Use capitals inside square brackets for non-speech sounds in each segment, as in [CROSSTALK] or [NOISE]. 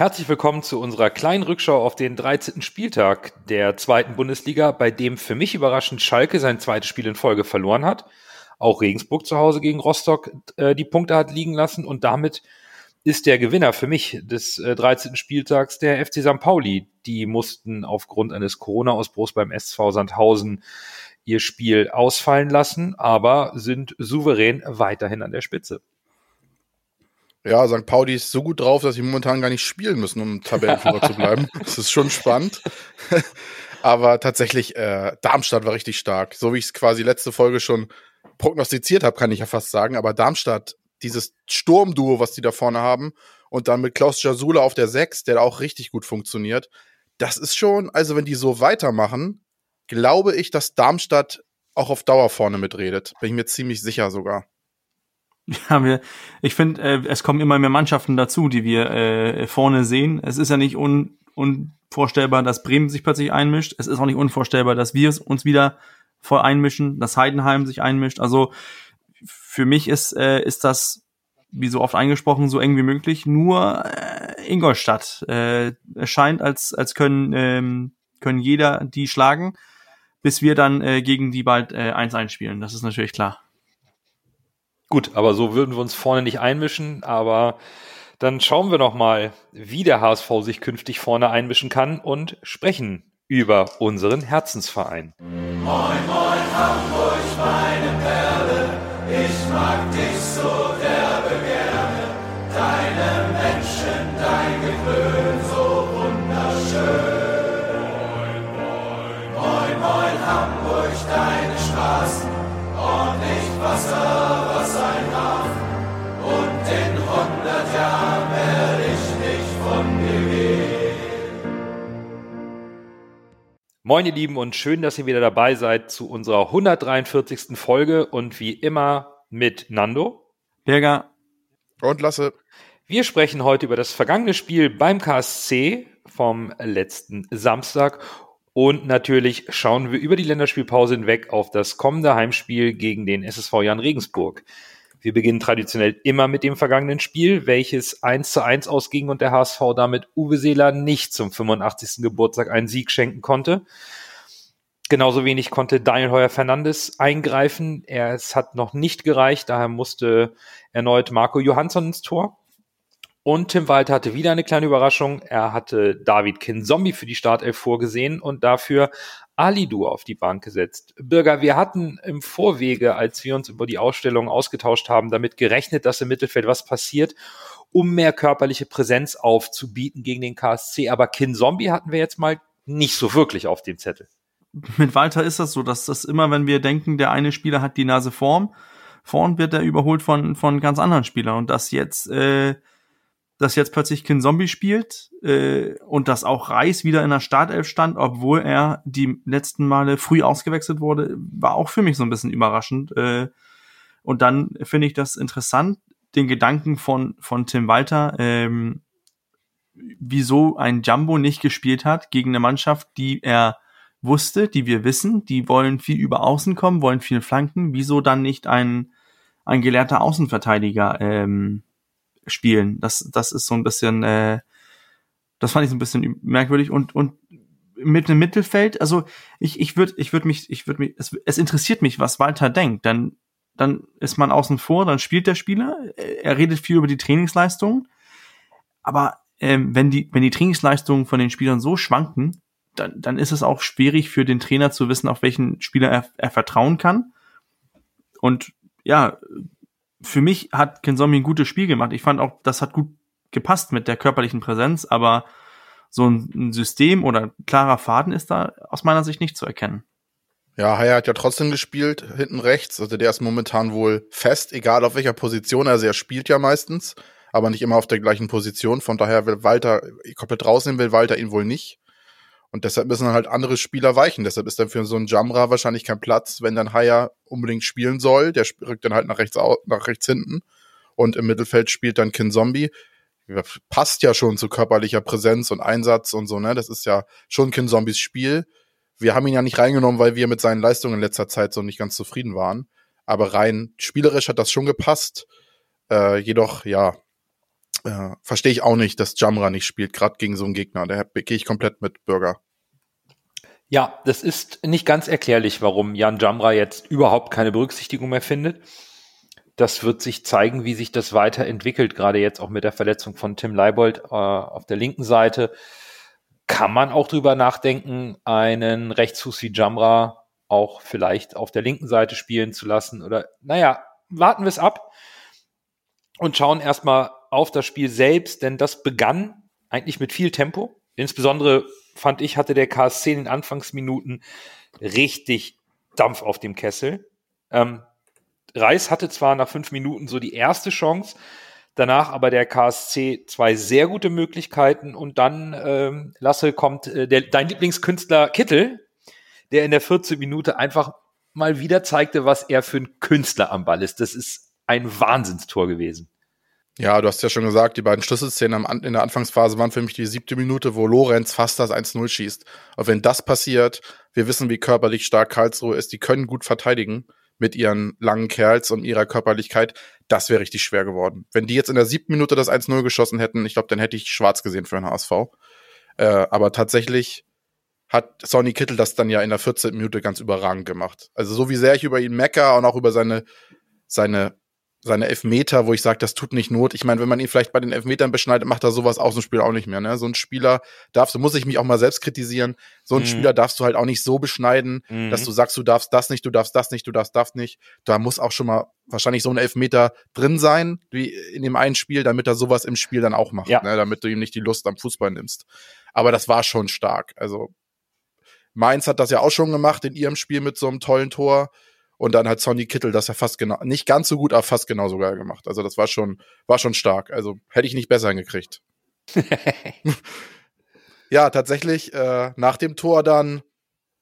Herzlich willkommen zu unserer kleinen Rückschau auf den 13. Spieltag der zweiten Bundesliga, bei dem für mich überraschend Schalke sein zweites Spiel in Folge verloren hat. Auch Regensburg zu Hause gegen Rostock äh, die Punkte hat liegen lassen und damit ist der Gewinner für mich des äh, 13. Spieltags der FC St. Pauli. Die mussten aufgrund eines Corona-Ausbruchs beim SV Sandhausen ihr Spiel ausfallen lassen, aber sind souverän weiterhin an der Spitze. Ja, St. Pauli ist so gut drauf, dass sie momentan gar nicht spielen müssen, um Tabellenführer zu bleiben. [LAUGHS] Das ist schon spannend. Aber tatsächlich, äh, Darmstadt war richtig stark. So wie ich es quasi letzte Folge schon prognostiziert habe, kann ich ja fast sagen. Aber Darmstadt, dieses Sturmduo, was die da vorne haben, und dann mit Klaus Jasula auf der 6, der auch richtig gut funktioniert, das ist schon, also wenn die so weitermachen, glaube ich, dass Darmstadt auch auf Dauer vorne mitredet. Bin ich mir ziemlich sicher sogar. [LAUGHS] Ja, wir, ich finde, äh, es kommen immer mehr Mannschaften dazu, die wir äh, vorne sehen. Es ist ja nicht un, unvorstellbar, dass Bremen sich plötzlich einmischt. Es ist auch nicht unvorstellbar, dass wir uns wieder voll einmischen, dass Heidenheim sich einmischt. Also für mich ist, äh, ist das, wie so oft eingesprochen, so eng wie möglich. Nur äh, Ingolstadt. Äh, es scheint, als, als können, ähm, können jeder die schlagen, bis wir dann äh, gegen die bald äh, 1-1 spielen. Das ist natürlich klar. Gut, aber so würden wir uns vorne nicht einmischen, aber dann schauen wir noch mal, wie der HSV sich künftig vorne einmischen kann und sprechen über unseren Herzensverein. Moin, moin, Hamburg, meine Perle, ich mag dich so derbe gerne, deine Menschen, dein Gewöhn so wunderschön. Moin, moin, moin, moin, Hamburg, deine Moin ihr Lieben und schön, dass ihr wieder dabei seid zu unserer 143. Folge und wie immer mit Nando, Berger und Lasse. Wir sprechen heute über das vergangene Spiel beim KSC vom letzten Samstag und natürlich schauen wir über die Länderspielpause hinweg auf das kommende Heimspiel gegen den SSV Jan Regensburg. Wir beginnen traditionell immer mit dem vergangenen Spiel, welches 1 zu 1 ausging und der HSV damit Uwe Seeler nicht zum 85. Geburtstag einen Sieg schenken konnte. Genauso wenig konnte Daniel Heuer Fernandes eingreifen. Er, es hat noch nicht gereicht, daher musste erneut Marco Johansson ins Tor. Und Tim Walter hatte wieder eine kleine Überraschung. Er hatte David Kinzombie für die Startelf vorgesehen und dafür Alidu auf die Bank gesetzt. Bürger, wir hatten im Vorwege, als wir uns über die Ausstellung ausgetauscht haben, damit gerechnet, dass im Mittelfeld was passiert, um mehr körperliche Präsenz aufzubieten gegen den KSC. Aber Kinzombie hatten wir jetzt mal nicht so wirklich auf dem Zettel. Mit Walter ist das so, dass das immer, wenn wir denken, der eine Spieler hat die Nase vorn, vorn wird er überholt von, von ganz anderen Spielern. Und das jetzt äh, dass jetzt plötzlich Kin Zombie spielt äh, und dass auch Reis wieder in der Startelf stand, obwohl er die letzten Male früh ausgewechselt wurde, war auch für mich so ein bisschen überraschend. Äh, und dann finde ich das interessant, den Gedanken von, von Tim Walter, ähm, wieso ein Jumbo nicht gespielt hat gegen eine Mannschaft, die er wusste, die wir wissen, die wollen viel über Außen kommen, wollen viel flanken, wieso dann nicht ein, ein gelehrter Außenverteidiger ähm, spielen. Das, das ist so ein bisschen, äh, das fand ich so ein bisschen merkwürdig und, und mit einem Mittelfeld, also ich, ich würde, ich würde mich, ich würde mich, es, es interessiert mich, was Walter denkt. Dann, dann ist man außen vor, dann spielt der Spieler, er redet viel über die Trainingsleistungen, aber ähm, wenn die, wenn die Trainingsleistungen von den Spielern so schwanken, dann, dann ist es auch schwierig für den Trainer zu wissen, auf welchen Spieler er, er vertrauen kann. Und ja, für mich hat Kenzombie ein gutes Spiel gemacht. Ich fand auch, das hat gut gepasst mit der körperlichen Präsenz, aber so ein System oder ein klarer Faden ist da aus meiner Sicht nicht zu erkennen. Ja, Haya hat ja trotzdem gespielt, hinten rechts. Also der ist momentan wohl fest, egal auf welcher Position. Also er spielt ja meistens, aber nicht immer auf der gleichen Position. Von daher will Walter komplett rausnehmen, will Walter ihn wohl nicht. Und deshalb müssen dann halt andere Spieler weichen. Deshalb ist dann für so einen Jamra wahrscheinlich kein Platz, wenn dann Haya unbedingt spielen soll. Der rückt dann halt nach rechts, nach rechts hinten. Und im Mittelfeld spielt dann Kin Zombie. Passt ja schon zu körperlicher Präsenz und Einsatz und so, ne? Das ist ja schon Kin Zombies Spiel. Wir haben ihn ja nicht reingenommen, weil wir mit seinen Leistungen in letzter Zeit so nicht ganz zufrieden waren. Aber rein spielerisch hat das schon gepasst. Äh, jedoch, ja, äh, verstehe ich auch nicht, dass Jamra nicht spielt, gerade gegen so einen Gegner. Da gehe ich komplett mit Bürger. Ja, das ist nicht ganz erklärlich, warum Jan Jamra jetzt überhaupt keine Berücksichtigung mehr findet. Das wird sich zeigen, wie sich das weiterentwickelt, gerade jetzt auch mit der Verletzung von Tim Leibold äh, auf der linken Seite. Kann man auch drüber nachdenken, einen Rechtsfuß wie Jamra auch vielleicht auf der linken Seite spielen zu lassen? Oder, naja, warten wir es ab und schauen erstmal auf das Spiel selbst, denn das begann eigentlich mit viel Tempo. Insbesondere fand ich, hatte der KSC in den Anfangsminuten richtig Dampf auf dem Kessel. Ähm, Reis hatte zwar nach fünf Minuten so die erste Chance, danach aber der KSC zwei sehr gute Möglichkeiten und dann, ähm, Lasse, kommt äh, der, dein Lieblingskünstler Kittel, der in der 14 Minute einfach mal wieder zeigte, was er für ein Künstler am Ball ist. Das ist ein Wahnsinnstor gewesen. Ja, du hast ja schon gesagt, die beiden Schlüsselszenen in der Anfangsphase waren für mich die siebte Minute, wo Lorenz fast das 1-0 schießt. Und wenn das passiert, wir wissen, wie körperlich stark Karlsruhe ist, die können gut verteidigen mit ihren langen Kerls und ihrer Körperlichkeit, das wäre richtig schwer geworden. Wenn die jetzt in der siebten Minute das 1-0 geschossen hätten, ich glaube, dann hätte ich schwarz gesehen für den HSV. Äh, aber tatsächlich hat Sonny Kittel das dann ja in der 14. Minute ganz überragend gemacht. Also so wie sehr ich über ihn mecker und auch über seine, seine seine Elfmeter, wo ich sage, das tut nicht Not. Ich meine, wenn man ihn vielleicht bei den Elfmetern beschneidet, macht er sowas aus dem Spiel auch nicht mehr. Ne? So ein Spieler darfst du, muss ich mich auch mal selbst kritisieren, so ein mhm. Spieler darfst du halt auch nicht so beschneiden, mhm. dass du sagst, du darfst das nicht, du darfst das nicht, du darfst das nicht. Da muss auch schon mal wahrscheinlich so ein Elfmeter drin sein, wie in dem einen Spiel, damit er sowas im Spiel dann auch macht, ja. ne? damit du ihm nicht die Lust am Fußball nimmst. Aber das war schon stark. Also Mainz hat das ja auch schon gemacht in ihrem Spiel mit so einem tollen Tor. Und dann hat Sonny Kittel das ja fast genau, nicht ganz so gut, aber fast genauso geil gemacht. Also das war schon, war schon stark. Also hätte ich nicht besser hingekriegt. [LAUGHS] ja, tatsächlich, äh, nach dem Tor dann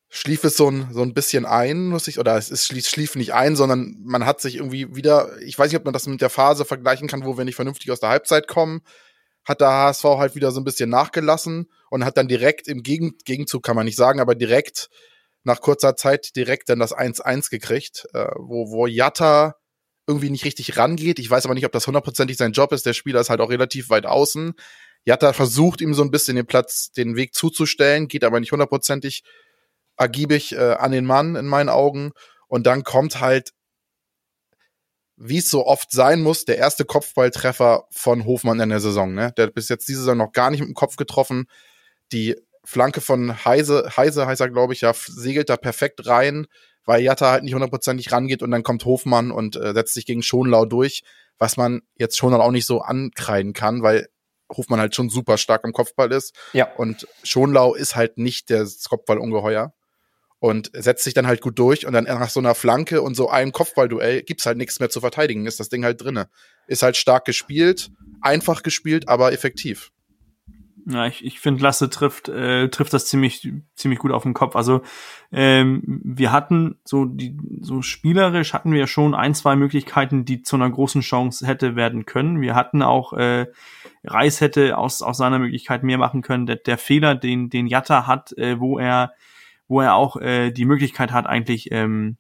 schlief es so ein, so ein bisschen ein, muss ich, oder es ist, schlief, schlief nicht ein, sondern man hat sich irgendwie wieder, ich weiß nicht, ob man das mit der Phase vergleichen kann, wo wir nicht vernünftig aus der Halbzeit kommen, hat der HSV halt wieder so ein bisschen nachgelassen und hat dann direkt im Gegen Gegenzug, kann man nicht sagen, aber direkt nach kurzer Zeit direkt dann das 1-1 gekriegt, äh, wo, wo Jatta irgendwie nicht richtig rangeht. Ich weiß aber nicht, ob das hundertprozentig sein Job ist. Der Spieler ist halt auch relativ weit außen. Jatta versucht ihm so ein bisschen den Platz, den Weg zuzustellen, geht aber nicht hundertprozentig ergiebig äh, an den Mann in meinen Augen. Und dann kommt halt, wie es so oft sein muss, der erste Kopfballtreffer von Hofmann in der Saison. Ne? Der hat bis jetzt diese Saison noch gar nicht mit dem Kopf getroffen. Die Flanke von Heise, Heise heißt er, glaube ich, ja, segelt da perfekt rein, weil Jatta halt nicht hundertprozentig rangeht und dann kommt Hofmann und äh, setzt sich gegen Schonlau durch, was man jetzt schon auch nicht so ankreiden kann, weil Hofmann halt schon super stark im Kopfball ist. Ja. Und Schonlau ist halt nicht der Kopfballungeheuer und setzt sich dann halt gut durch und dann nach so einer Flanke und so einem Kopfballduell gibt's halt nichts mehr zu verteidigen, ist das Ding halt drinne. Ist halt stark gespielt, einfach gespielt, aber effektiv. Ja, ich, ich finde, Lasse trifft, äh, trifft das ziemlich, ziemlich gut auf den Kopf. Also ähm, wir hatten so die so spielerisch hatten wir schon ein, zwei Möglichkeiten, die zu einer großen Chance hätte werden können. Wir hatten auch äh, Reis hätte aus, aus seiner Möglichkeit mehr machen können. Der, der Fehler, den, den Jatta hat, äh, wo er, wo er auch äh, die Möglichkeit hat, eigentlich ähm,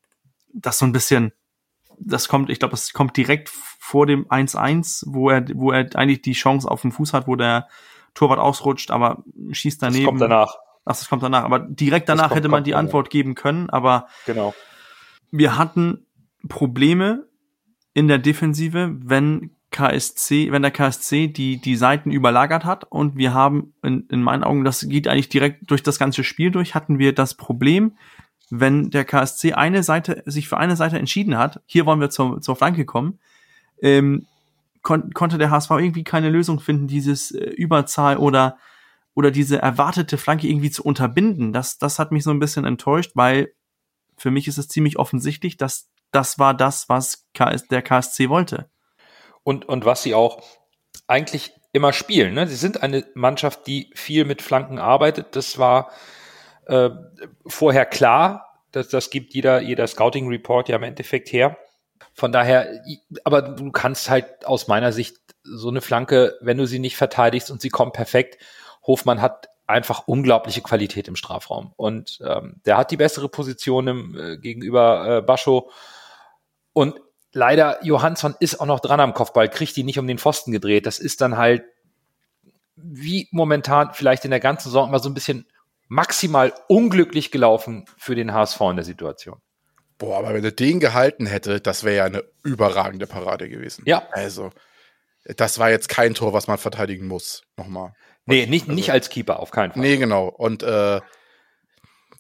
das so ein bisschen, das kommt, ich glaube, das kommt direkt vor dem 1-1, wo er, wo er eigentlich die Chance auf dem Fuß hat, wo der Torwart ausrutscht, aber schießt daneben. Das kommt danach. Ach, das kommt danach. Aber direkt danach kommt, hätte man die danach. Antwort geben können, aber genau. wir hatten Probleme in der Defensive, wenn KSC, wenn der KSC die, die Seiten überlagert hat und wir haben in, in meinen Augen, das geht eigentlich direkt durch das ganze Spiel durch, hatten wir das Problem, wenn der KSC eine Seite, sich für eine Seite entschieden hat, hier wollen wir zur, zur Flanke kommen, ähm, kon konnte der HSV irgendwie keine Lösung finden, dieses äh, Überzahl oder oder diese erwartete Flanke irgendwie zu unterbinden. Das, das hat mich so ein bisschen enttäuscht, weil für mich ist es ziemlich offensichtlich, dass das war das, was KS, der KSC wollte. Und, und was sie auch eigentlich immer spielen. Ne? Sie sind eine Mannschaft, die viel mit Flanken arbeitet. Das war äh, vorher klar. Das, das gibt jeder, jeder Scouting Report ja im Endeffekt her. Von daher, aber du kannst halt aus meiner Sicht so eine Flanke, wenn du sie nicht verteidigst und sie kommt perfekt, Hofmann hat einfach unglaubliche Qualität im Strafraum. Und ähm, der hat die bessere Position im, äh, gegenüber äh, Bascho. Und leider, Johansson ist auch noch dran am Kopfball, kriegt die nicht um den Pfosten gedreht. Das ist dann halt wie momentan vielleicht in der ganzen Saison immer so ein bisschen maximal unglücklich gelaufen für den HSV in der Situation. Boah, aber wenn er den gehalten hätte, das wäre ja eine überragende Parade gewesen. Ja. Also, das war jetzt kein Tor, was man verteidigen muss. Nochmal. Nee, nicht, also, nicht als Keeper, auf keinen Fall. Nee, genau. Und äh,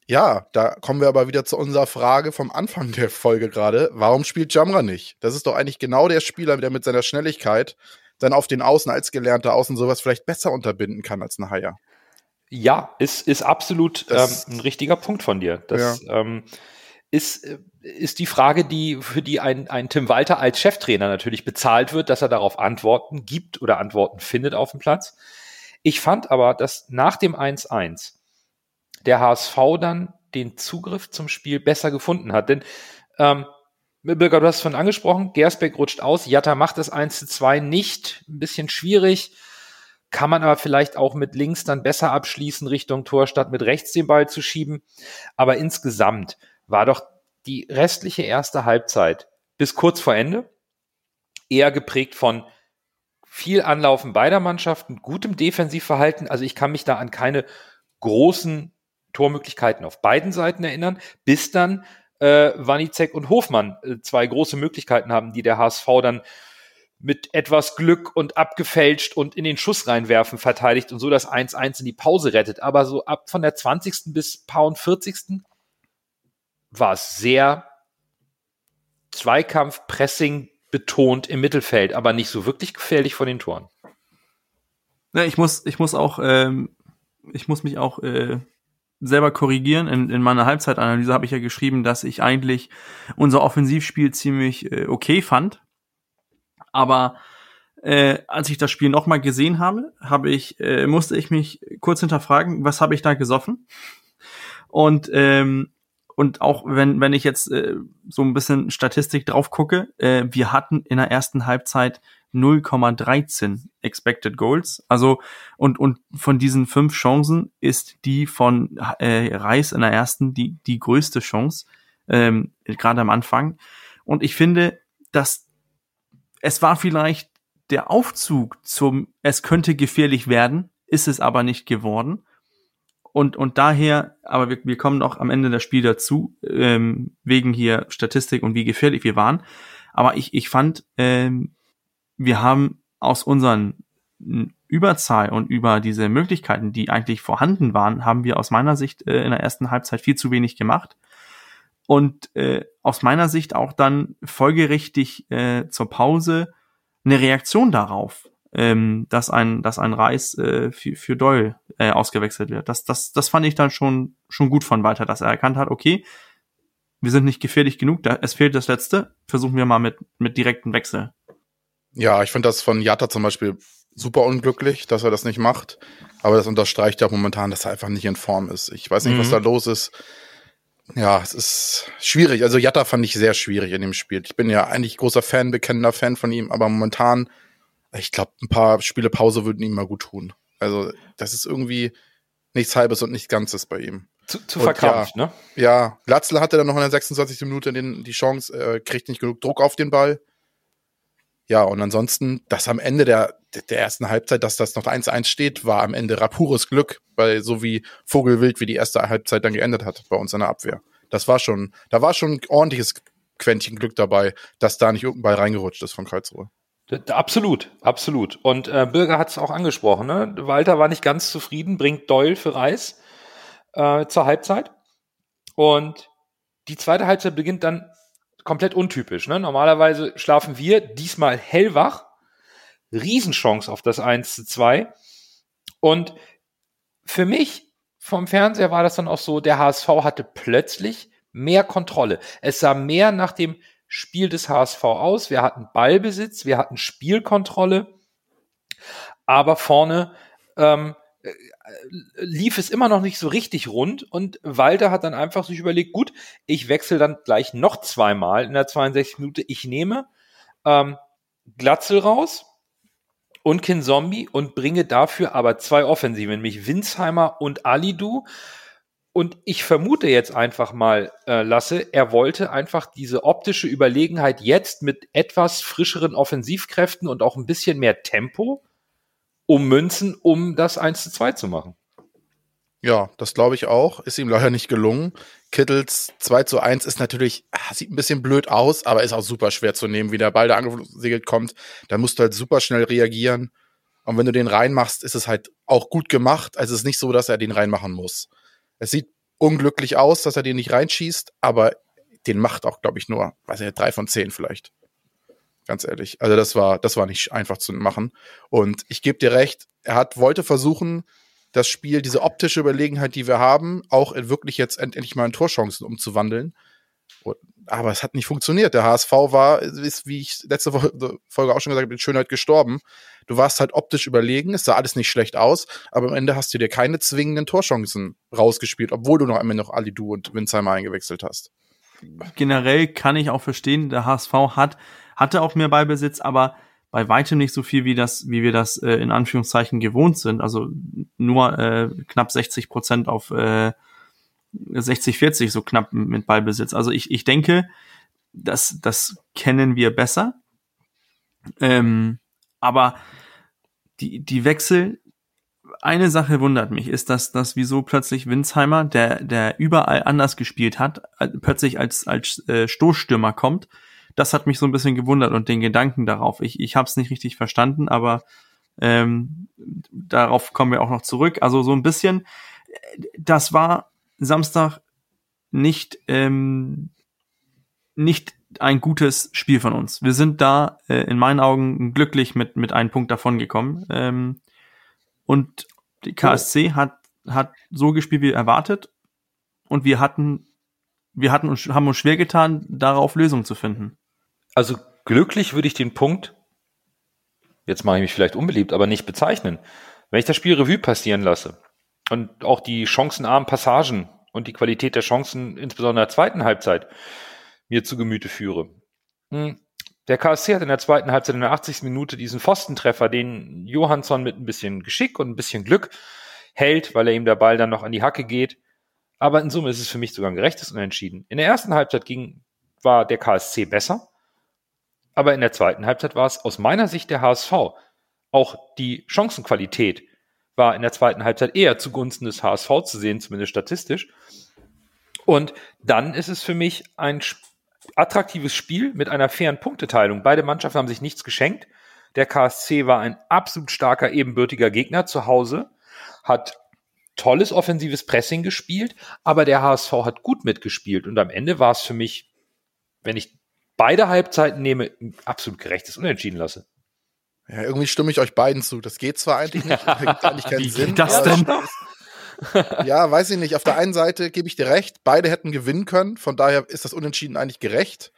ja, da kommen wir aber wieder zu unserer Frage vom Anfang der Folge gerade. Warum spielt Jamra nicht? Das ist doch eigentlich genau der Spieler, der mit seiner Schnelligkeit dann auf den Außen als gelernter Außen sowas vielleicht besser unterbinden kann als ein Haier. Ja, ist, ist absolut ähm, ein richtiger Punkt von dir. Das ja. ähm, ist, äh, ist die Frage, die, für die ein, ein Tim Walter als Cheftrainer natürlich bezahlt wird, dass er darauf Antworten gibt oder Antworten findet auf dem Platz. Ich fand aber, dass nach dem 1-1 der HSV dann den Zugriff zum Spiel besser gefunden hat. Denn ähm, Birger, du hast es von angesprochen, Gersbeck rutscht aus, Jatta macht das 1 zu 2 nicht, ein bisschen schwierig, kann man aber vielleicht auch mit links dann besser abschließen Richtung Tor, statt mit rechts den Ball zu schieben. Aber insgesamt war doch die restliche erste Halbzeit bis kurz vor Ende eher geprägt von viel Anlaufen beider Mannschaften, gutem Defensivverhalten. Also ich kann mich da an keine großen Tormöglichkeiten auf beiden Seiten erinnern, bis dann äh, Wanizek und Hofmann äh, zwei große Möglichkeiten haben, die der HSV dann mit etwas Glück und abgefälscht und in den Schuss reinwerfen verteidigt und so das 1-1 in die Pause rettet. Aber so ab von der 20. bis paar 40. war es sehr Zweikampf, Pressing betont im Mittelfeld, aber nicht so wirklich gefährlich vor den Toren. Ja, ich muss, ich muss auch, ähm, ich muss mich auch äh, selber korrigieren. In, in meiner Halbzeitanalyse habe ich ja geschrieben, dass ich eigentlich unser Offensivspiel ziemlich äh, okay fand. Aber äh, als ich das Spiel nochmal gesehen habe, habe ich, äh, musste ich mich kurz hinterfragen, was habe ich da gesoffen? Und ähm, und auch wenn wenn ich jetzt äh, so ein bisschen Statistik drauf gucke, äh, wir hatten in der ersten Halbzeit 0,13 Expected Goals. Also und und von diesen fünf Chancen ist die von äh, Reis in der ersten die die größte Chance ähm, gerade am Anfang. Und ich finde, dass es war vielleicht der Aufzug zum es könnte gefährlich werden, ist es aber nicht geworden. Und, und daher, aber wir, wir kommen auch am Ende der Spiel dazu, ähm, wegen hier Statistik und wie gefährlich wir waren. Aber ich, ich fand, ähm, wir haben aus unseren Überzahl und über diese Möglichkeiten, die eigentlich vorhanden waren, haben wir aus meiner Sicht äh, in der ersten Halbzeit viel zu wenig gemacht. Und äh, aus meiner Sicht auch dann folgerichtig äh, zur Pause eine Reaktion darauf, ähm, dass ein, dass ein Reis äh, für, für Doyle äh, ausgewechselt wird. Das, das, das fand ich dann schon, schon gut von Walter, dass er erkannt hat, okay, wir sind nicht gefährlich genug, da, es fehlt das Letzte, versuchen wir mal mit, mit direkten Wechsel. Ja, ich finde das von Jatta zum Beispiel super unglücklich, dass er das nicht macht. Aber das unterstreicht ja momentan, dass er einfach nicht in Form ist. Ich weiß nicht, mhm. was da los ist. Ja, es ist schwierig. Also Jatta fand ich sehr schwierig in dem Spiel. Ich bin ja eigentlich großer Fan, bekennender Fan von ihm, aber momentan, ich glaube, ein paar Spiele Pause würden ihm mal gut tun. Also das ist irgendwie nichts Halbes und nichts Ganzes bei ihm. Zu, zu verkrampft, ja, ne? Ja, Glatzl hatte dann noch in der 26. Minute den, die Chance, äh, kriegt nicht genug Druck auf den Ball. Ja, und ansonsten, dass am Ende der, der ersten Halbzeit, dass das noch 1-1 steht, war am Ende pures Glück, weil so wie Vogelwild, wie die erste Halbzeit dann geendet hat bei uns in der Abwehr. Das war schon, da war schon ordentliches Quäntchen Glück dabei, dass da nicht irgendein Ball reingerutscht ist von Karlsruhe. Absolut, absolut. Und äh, Bürger hat es auch angesprochen. Ne? Walter war nicht ganz zufrieden, bringt Doyle für Reis äh, zur Halbzeit. Und die zweite Halbzeit beginnt dann komplett untypisch. Ne? Normalerweise schlafen wir diesmal hellwach. Riesenchance auf das 1 zu 2. Und für mich vom Fernseher war das dann auch so, der HSV hatte plötzlich mehr Kontrolle. Es sah mehr nach dem Spiel des HSV aus. Wir hatten Ballbesitz, wir hatten Spielkontrolle, aber vorne ähm, lief es immer noch nicht so richtig rund und Walter hat dann einfach sich überlegt, gut, ich wechsle dann gleich noch zweimal in der 62 Minute. Ich nehme ähm, Glatzel raus und Kinzombie und bringe dafür aber zwei Offensiven, nämlich Winsheimer und Alidu. Und ich vermute jetzt einfach mal, äh, Lasse, er wollte einfach diese optische Überlegenheit jetzt mit etwas frischeren Offensivkräften und auch ein bisschen mehr Tempo ummünzen, um das 1 zu 2 zu machen. Ja, das glaube ich auch. Ist ihm leider nicht gelungen. Kittels 2 zu 1 ist natürlich, ah, sieht ein bisschen blöd aus, aber ist auch super schwer zu nehmen. Wie der Ball da angesegelt kommt, da musst du halt super schnell reagieren. Und wenn du den reinmachst, ist es halt auch gut gemacht. Also es ist nicht so, dass er den reinmachen muss. Es sieht unglücklich aus, dass er den nicht reinschießt, aber den macht auch, glaube ich, nur, weiß ich, drei von zehn vielleicht. Ganz ehrlich. Also das war, das war nicht einfach zu machen. Und ich gebe dir recht, er hat, wollte versuchen, das Spiel, diese optische Überlegenheit, die wir haben, auch wirklich jetzt endlich mal in Torchancen umzuwandeln. Aber es hat nicht funktioniert. Der HSV war, ist, wie ich letzte Folge auch schon gesagt habe, in Schönheit gestorben. Du warst halt optisch überlegen, es sah alles nicht schlecht aus, aber am Ende hast du dir keine zwingenden Torchancen rausgespielt, obwohl du noch einmal noch Alidu und Winsheimer eingewechselt hast. Generell kann ich auch verstehen, der HSV hat, hatte auch mehr Ballbesitz, aber bei weitem nicht so viel, wie das, wie wir das äh, in Anführungszeichen gewohnt sind. Also nur äh, knapp 60 Prozent auf äh, 60, 40 so knapp mit Ballbesitz. Also ich, ich denke, das, das kennen wir besser. Ähm, aber die, die Wechsel, eine Sache wundert mich, ist, dass, dass wieso plötzlich Winsheimer, der, der überall anders gespielt hat, plötzlich als, als äh, Stoßstürmer kommt. Das hat mich so ein bisschen gewundert und den Gedanken darauf. Ich, ich habe es nicht richtig verstanden, aber ähm, darauf kommen wir auch noch zurück. Also so ein bisschen, das war Samstag nicht, ähm, nicht ein gutes Spiel von uns. Wir sind da äh, in meinen Augen glücklich mit, mit einem Punkt davon gekommen. Ähm, und die KSC hat, hat so gespielt wie erwartet. Und wir hatten, wir hatten uns, haben uns schwer getan, darauf Lösungen zu finden. Also glücklich würde ich den Punkt, jetzt mache ich mich vielleicht unbeliebt, aber nicht bezeichnen. Wenn ich das Spiel Revue passieren lasse, und auch die chancenarmen Passagen und die Qualität der Chancen, insbesondere in der zweiten Halbzeit, mir zu Gemüte führe. Hm. Der KSC hat in der zweiten Halbzeit in der 80. Minute diesen Pfostentreffer, den Johansson mit ein bisschen Geschick und ein bisschen Glück hält, weil er ihm der Ball dann noch an die Hacke geht. Aber in Summe ist es für mich sogar ein gerechtes Unentschieden. In der ersten Halbzeit ging, war der KSC besser, aber in der zweiten Halbzeit war es aus meiner Sicht der HSV. Auch die Chancenqualität war in der zweiten Halbzeit eher zugunsten des HSV zu sehen, zumindest statistisch. Und dann ist es für mich ein attraktives Spiel mit einer fairen Punkteteilung. Beide Mannschaften haben sich nichts geschenkt. Der KSC war ein absolut starker, ebenbürtiger Gegner zu Hause, hat tolles offensives Pressing gespielt, aber der HSV hat gut mitgespielt. Und am Ende war es für mich, wenn ich beide Halbzeiten nehme, ein absolut gerechtes Unentschieden lasse. Ja, irgendwie stimme ich euch beiden zu. Das geht zwar eigentlich nicht, das gibt eigentlich keinen [LAUGHS] Wie Sinn. das denn? ja, weiß ich nicht. Auf der einen Seite gebe ich dir recht, beide hätten gewinnen können, von daher ist das Unentschieden eigentlich gerecht.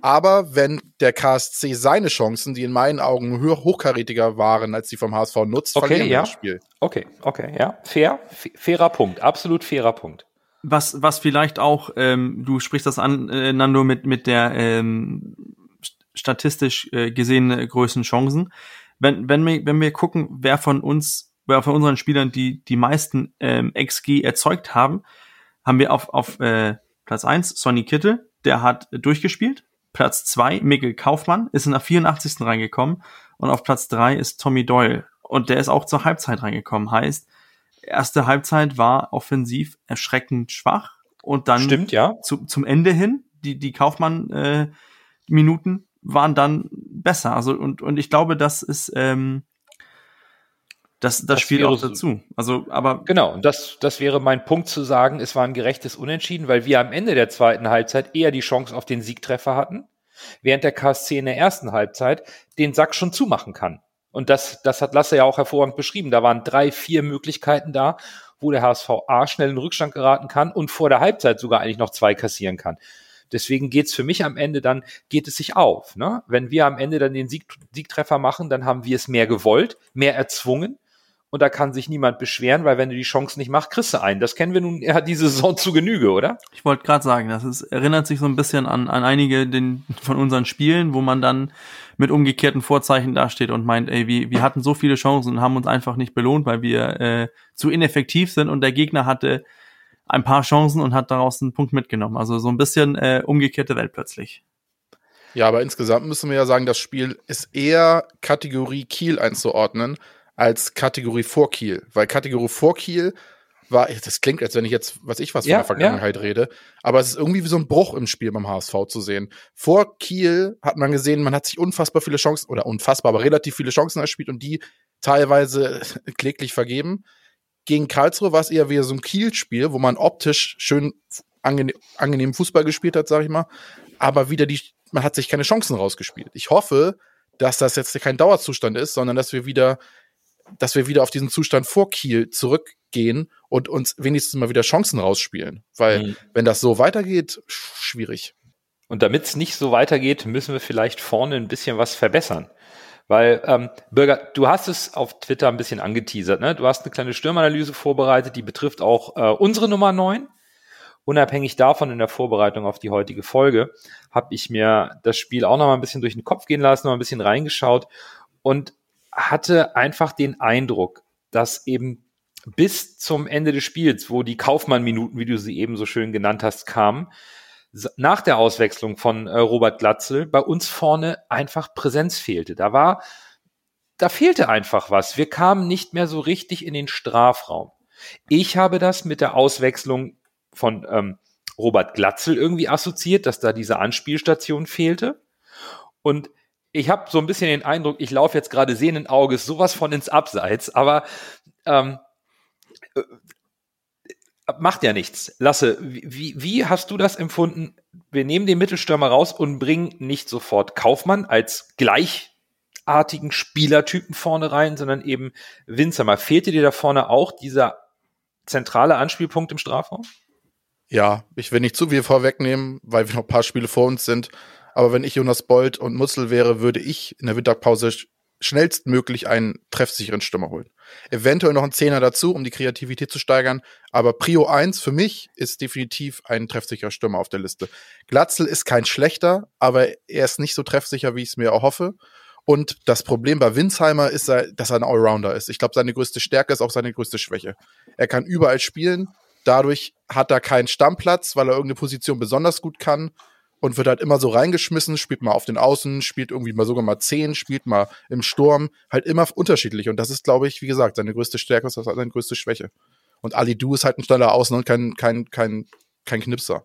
Aber wenn der KSC seine Chancen, die in meinen Augen hochkarätiger waren, als die vom HSV nutzt, okay, verlieren ja. das Spiel. Okay, okay, ja. Fair, fairer Punkt, absolut fairer Punkt. Was, was vielleicht auch, ähm, du sprichst das an, äh, Nando, mit, mit der ähm, statistisch äh, gesehene Größenchancen. Wenn, wenn, wir, wenn wir gucken, wer von uns, wer von unseren Spielern die, die meisten ähm, XG erzeugt haben, haben wir auf, auf äh, Platz eins Sonny Kittel, der hat durchgespielt. Platz zwei Mikkel Kaufmann, ist in der 84. reingekommen. Und auf Platz drei ist Tommy Doyle. Und der ist auch zur Halbzeit reingekommen. Heißt, erste Halbzeit war offensiv erschreckend schwach. Und dann Stimmt, ja. Zu, zum Ende hin, die, die Kaufmann-Minuten, äh, waren dann besser. Also und und ich glaube, das ist ähm, das, das, das spielt auch dazu. Also, aber genau. Und das, das wäre mein Punkt zu sagen. Es war ein gerechtes Unentschieden, weil wir am Ende der zweiten Halbzeit eher die Chance auf den Siegtreffer hatten, während der KSC in der ersten Halbzeit den Sack schon zumachen kann. Und das, das hat Lasse ja auch hervorragend beschrieben. Da waren drei, vier Möglichkeiten da, wo der HSV A schnell in Rückstand geraten kann und vor der Halbzeit sogar eigentlich noch zwei kassieren kann. Deswegen geht's für mich am Ende dann, geht es sich auf. Ne? Wenn wir am Ende dann den Sieg, Siegtreffer machen, dann haben wir es mehr gewollt, mehr erzwungen. Und da kann sich niemand beschweren, weil wenn du die Chance nicht machst, kriegst du einen. Das kennen wir nun [LAUGHS] ja diese Saison zu Genüge, oder? Ich wollte gerade sagen, das ist, erinnert sich so ein bisschen an, an einige den, von unseren Spielen, wo man dann mit umgekehrten Vorzeichen dasteht und meint, ey, wir, wir hatten so viele Chancen und haben uns einfach nicht belohnt, weil wir äh, zu ineffektiv sind und der Gegner hatte ein paar Chancen und hat daraus einen Punkt mitgenommen. Also so ein bisschen äh, umgekehrte Welt plötzlich. Ja, aber insgesamt müssen wir ja sagen, das Spiel ist eher Kategorie Kiel einzuordnen als Kategorie vor Kiel. Weil Kategorie vor Kiel war, das klingt, als wenn ich jetzt, was ich was von Ja, der Vergangenheit rede, aber es ist irgendwie wie so ein Bruch im Spiel beim HSV zu sehen. Vor Kiel hat man gesehen, man hat sich unfassbar viele Chancen, oder unfassbar, aber relativ viele Chancen erspielt und die teilweise kläglich vergeben. Gegen Karlsruhe war es eher wie so ein Kiel-Spiel, wo man optisch schön angene angenehm Fußball gespielt hat, sag ich mal, aber wieder die, man hat sich keine Chancen rausgespielt. Ich hoffe, dass das jetzt kein Dauerzustand ist, sondern dass wir wieder, dass wir wieder auf diesen Zustand vor Kiel zurückgehen und uns wenigstens mal wieder Chancen rausspielen. Weil, Mhm. wenn das so weitergeht, sch- schwierig. Und damit es nicht so weitergeht, müssen wir vielleicht vorne ein bisschen was verbessern. Weil, ähm, Bürger, du hast es auf Twitter ein bisschen angeteasert, ne? Du hast eine kleine Stürmanalyse vorbereitet, die betrifft auch äh, unsere Nummer 9. Unabhängig davon in der Vorbereitung auf die heutige Folge habe ich mir das Spiel auch noch mal ein bisschen durch den Kopf gehen lassen, noch ein bisschen reingeschaut und hatte einfach den Eindruck, dass eben bis zum Ende des Spiels, wo die Kaufmann-Minuten, wie du sie eben so schön genannt hast, kamen, nach der Auswechslung von äh, Robert Glatzel bei uns vorne einfach Präsenz fehlte. Da war, da fehlte einfach was. Wir kamen nicht mehr so richtig in den Strafraum. Ich habe das mit der Auswechslung von ähm, Robert Glatzel irgendwie assoziiert, dass da diese Anspielstation fehlte. Und ich habe so ein bisschen den Eindruck, ich laufe jetzt gerade sehenden Auges sowas von ins Abseits, aber ähm, äh, macht ja nichts. Lasse, wie, wie- hast du das empfunden? Wir nehmen den Mittelstürmer raus und bringen nicht sofort Kaufmann als gleichartigen Spielertypen vorne rein, sondern eben Winzermer. Fehlte dir da vorne auch dieser zentrale Anspielpunkt im Strafraum? Ja, ich will nicht zu viel vorwegnehmen, weil wir noch ein paar Spiele vor uns sind. Aber wenn ich Jonas Bold und Mutzel wäre, würde ich in der Winterpause sch- schnellstmöglich einen treffsicheren Stürmer holen. Eventuell noch einen Zehner dazu, um die Kreativität zu steigern. Aber Prio 1 für mich ist definitiv ein treffsicherer Stürmer auf der Liste. Glatzel ist kein schlechter, aber er ist nicht so treffsicher, wie ich es mir erhoffe. Und das Problem bei Winsheimer ist, dass er ein Allrounder ist. Ich glaube, seine größte Stärke ist auch seine größte Schwäche. Er kann überall spielen. Dadurch hat er keinen Stammplatz, weil er irgendeine Position besonders gut kann und wird halt immer so reingeschmissen, spielt mal auf den Außen, spielt irgendwie mal sogar mal 10, spielt mal im Sturm, halt immer unterschiedlich. Und das ist, glaube ich, wie gesagt, seine größte Stärke ist seine größte Schwäche. Und Ali Du ist halt ein schneller Außen und kein, kein, kein, kein Knipser.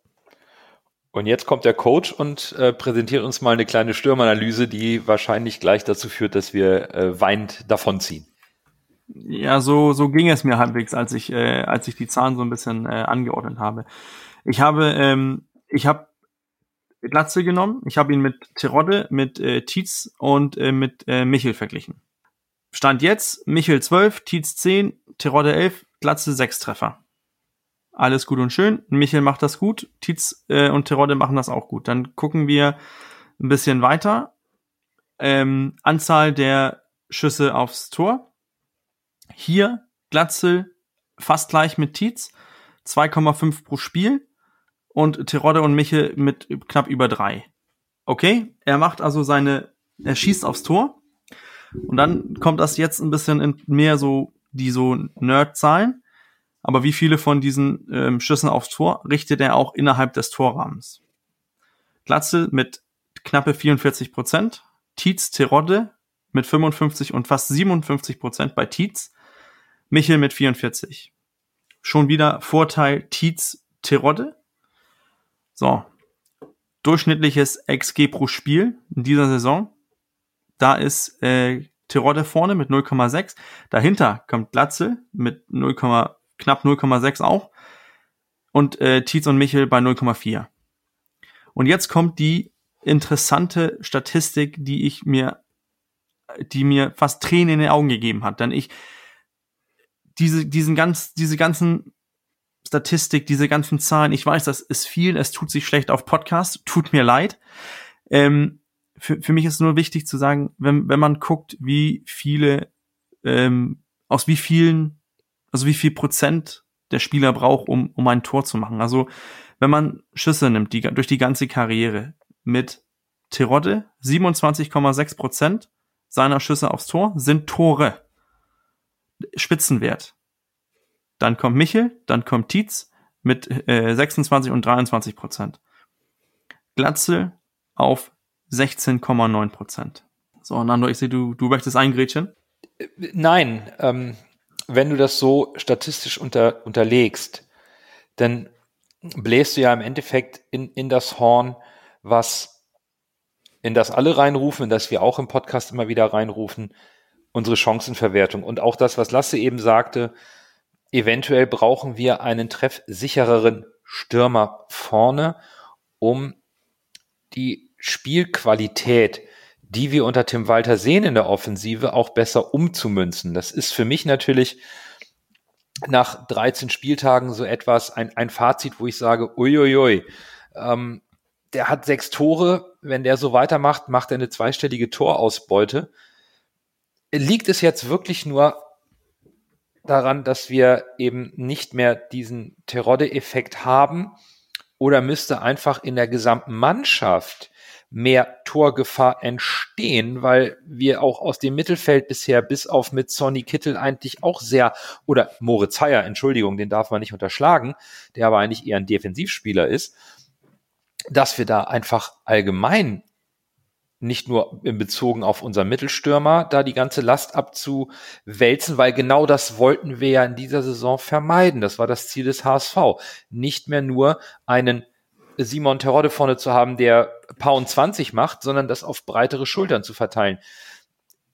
Und jetzt kommt der Coach und äh, präsentiert uns mal eine kleine Stürmanalyse, die wahrscheinlich gleich dazu führt, dass wir äh, weinend davonziehen. Ja, so, so ging es mir halbwegs, als ich, äh, als ich die Zahlen so ein bisschen äh, angeordnet habe. Ich habe, ähm, ich habe Glatze genommen, ich habe ihn mit Terodde, mit äh, Tietz und äh, mit äh, Michel verglichen. Stand jetzt, Michel 12, Tietz 10, Terodde 11, Glatze 6 Treffer. Alles gut und schön. Michel macht das gut, Tietz äh, und Terodde machen das auch gut. Dann gucken wir ein bisschen weiter. Ähm, Anzahl der Schüsse aufs Tor. Hier Glatzel fast gleich mit Tietz, 2,5 pro Spiel und Terodde und Michel mit knapp über drei. Okay, er macht also seine, er schießt aufs Tor und dann kommt das jetzt ein bisschen in mehr so die so Nerd-Zahlen. Aber wie viele von diesen ähm, Schüssen aufs Tor richtet er auch innerhalb des Torrahmens? Glatzel mit knappe 44 Prozent, Tietz, Terodde mit 55 und fast 57 Prozent bei Tietz, Michel mit 44. Schon wieder Vorteil Tietz, Terodde. So. Durchschnittliches XG pro Spiel in dieser Saison. Da ist äh, Terodde vorne mit 0,6. Dahinter kommt Glatzel mit 0, knapp 0,6 auch. Und äh, Tietz und Michel bei 0,4. Und jetzt kommt die interessante Statistik, die ich mir, die mir fast Tränen in den Augen gegeben hat. Denn ich, diese, diesen ganz, diese ganzen Statistik, diese ganzen Zahlen, ich weiß, das ist viel, es tut sich schlecht auf Podcast, tut mir leid. Ähm, für, für mich ist nur wichtig zu sagen, wenn, wenn man guckt, wie viele, ähm, aus wie vielen, also wie viel Prozent der Spieler braucht, um, um ein Tor zu machen. Also wenn man Schüsse nimmt, die, durch die ganze Karriere mit Terodde, 27,6 Prozent seiner Schüsse aufs Tor sind Tore. Spitzenwert. Dann kommt Michel, dann kommt Tietz mit äh, 26 und 23 Prozent. Glatzel auf 16,9 Prozent. So, Nando, ich sehe, du, du möchtest eingrätschen? Nein, ähm, wenn du das so statistisch unter, unterlegst, dann bläst du ja im Endeffekt in, in das Horn, was in das alle reinrufen, in das wir auch im Podcast immer wieder reinrufen, unsere Chancenverwertung. Und auch das, was Lasse eben sagte, eventuell brauchen wir einen treffsichereren Stürmer vorne, um die Spielqualität, die wir unter Tim Walter sehen in der Offensive, auch besser umzumünzen. Das ist für mich natürlich nach 13 Spieltagen so etwas, ein, ein Fazit, wo ich sage, uiuiui, ähm, der hat sechs Tore, wenn der so weitermacht, macht er eine zweistellige Torausbeute. Liegt es jetzt wirklich nur daran, dass wir eben nicht mehr diesen Terodde-Effekt haben? Oder müsste einfach in der gesamten Mannschaft mehr Torgefahr entstehen, weil wir auch aus dem Mittelfeld bisher bis auf mit Sonny Kittel eigentlich auch sehr, oder Moritz Heyer, Entschuldigung, den darf man nicht unterschlagen, der aber eigentlich eher ein Defensivspieler ist, dass wir da einfach allgemein nicht nur in Bezogen auf unseren Mittelstürmer, da die ganze Last abzuwälzen, weil genau das wollten wir ja in dieser Saison vermeiden. Das war das Ziel des HSV. Nicht mehr nur einen Simon Terodde vorne zu haben, der Pound 20 macht, sondern das auf breitere Schultern zu verteilen.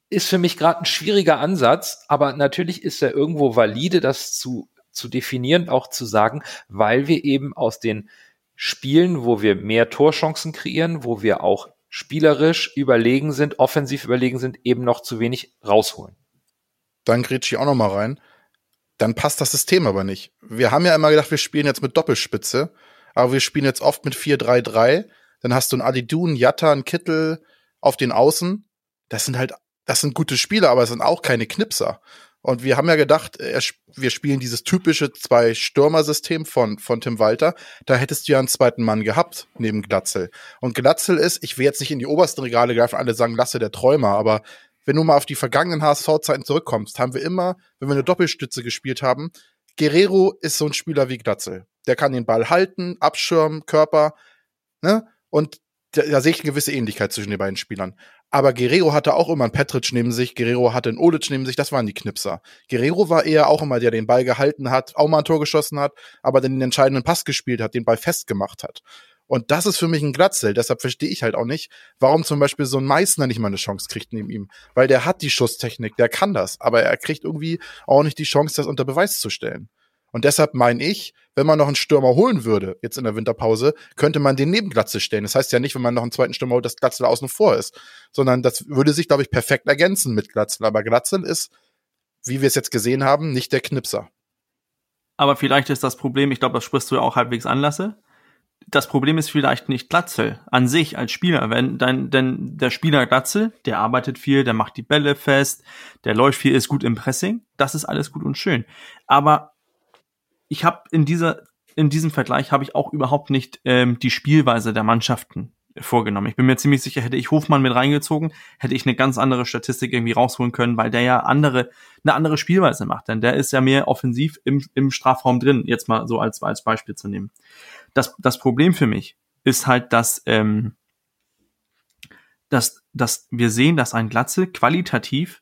Ist für mich gerade ein schwieriger Ansatz, aber natürlich ist er irgendwo valide, das zu, zu definieren, auch zu sagen, weil wir eben aus den Spielen, wo wir mehr Torchancen kreieren, wo wir auch spielerisch überlegen sind, offensiv überlegen sind, eben noch zu wenig rausholen. Dann grätsch ich auch noch mal rein. Dann passt das System aber nicht. Wir haben ja immer gedacht, wir spielen jetzt mit Doppelspitze aber wir spielen jetzt oft mit 4-3-3. Dann hast du einen Adidun, Jatta, einen Kittel auf den Außen. Das sind halt, das sind gute Spieler, aber es sind auch keine Knipser. Und wir haben ja gedacht, wir spielen dieses typische Zwei-Stürmer-System von, von Tim Walter. Da hättest du ja einen zweiten Mann gehabt, neben Glatzel. Und Glatzel ist, ich will jetzt nicht in die obersten Regale greifen, alle sagen, lasse der Träumer, aber wenn du mal auf die vergangenen HSV-Zeiten zurückkommst, haben wir immer, wenn wir eine Doppelstütze gespielt haben, Guerrero ist so ein Spieler wie Glatzel der kann den Ball halten, abschirmen, Körper, ne? Und da, da sehe ich eine gewisse Ähnlichkeit zwischen den beiden Spielern. Aber Guerrero hatte auch immer einen Petric neben sich, Guerrero hatte einen Olic neben sich, das waren die Knipser. Guerrero war eher auch immer der, den Ball gehalten hat, auch mal ein Tor geschossen hat, aber den entscheidenden Pass gespielt hat, den Ball festgemacht hat. Und das ist für mich ein Glatzel. Deshalb verstehe ich halt auch nicht, warum zum Beispiel so ein Meißner nicht mal eine Chance kriegt neben ihm. Weil der hat die Schusstechnik, der kann das. Aber er kriegt irgendwie auch nicht die Chance, das unter Beweis zu stellen. Und deshalb meine ich, wenn man noch einen Stürmer holen würde, jetzt in der Winterpause, könnte man den neben Glatze stellen. Das heißt ja nicht, wenn man noch einen zweiten Stürmer holt, dass Glatzel außen vor ist, sondern das würde sich, glaube ich, perfekt ergänzen mit Glatzel. Aber Glatzel ist, wie wir es jetzt gesehen haben, nicht der Knipser. Aber vielleicht ist das Problem, ich glaube, das sprichst du ja auch halbwegs anlasse. Das Problem ist vielleicht nicht Glatzel an sich als Spieler, wenn dein, denn der Spieler Glatzel, der arbeitet viel, der macht die Bälle fest, der läuft viel, ist gut im Pressing, das ist alles gut und schön. Aber ich habe in dieser in diesem Vergleich habe ich auch überhaupt nicht ähm, die Spielweise der Mannschaften vorgenommen. Ich bin mir ziemlich sicher, hätte ich Hofmann mit reingezogen, hätte ich eine ganz andere Statistik irgendwie rausholen können, weil der ja andere, eine andere Spielweise macht. Denn der ist ja mehr offensiv im, im Strafraum drin, jetzt mal so als, als Beispiel zu nehmen. Das, das Problem für mich ist halt, dass, ähm, dass, dass wir sehen, dass ein Glatze qualitativ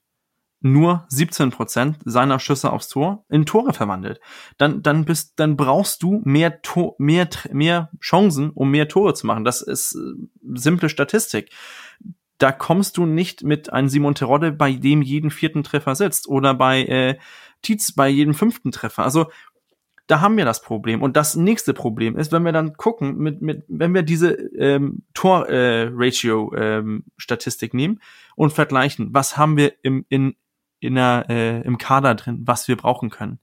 nur 17 Prozent seiner Schüsse aufs Tor in Tore verwandelt. Dann, dann bist, dann brauchst du mehr, Tor, mehr, mehr Chancen, um mehr Tore zu machen. Das ist äh, simple Statistik. Da kommst du nicht mit einem Simon Terodde, bei dem jeden vierten Treffer sitzt oder bei äh, Tietz bei jedem fünften Treffer. Also da haben wir das Problem. Und das nächste Problem ist, wenn wir dann gucken, mit, mit, wenn wir diese ähm, Tor-Ratio-Statistik äh, ähm, nehmen und vergleichen, was haben wir im, in, in der, äh, im Kader drin, was wir brauchen können.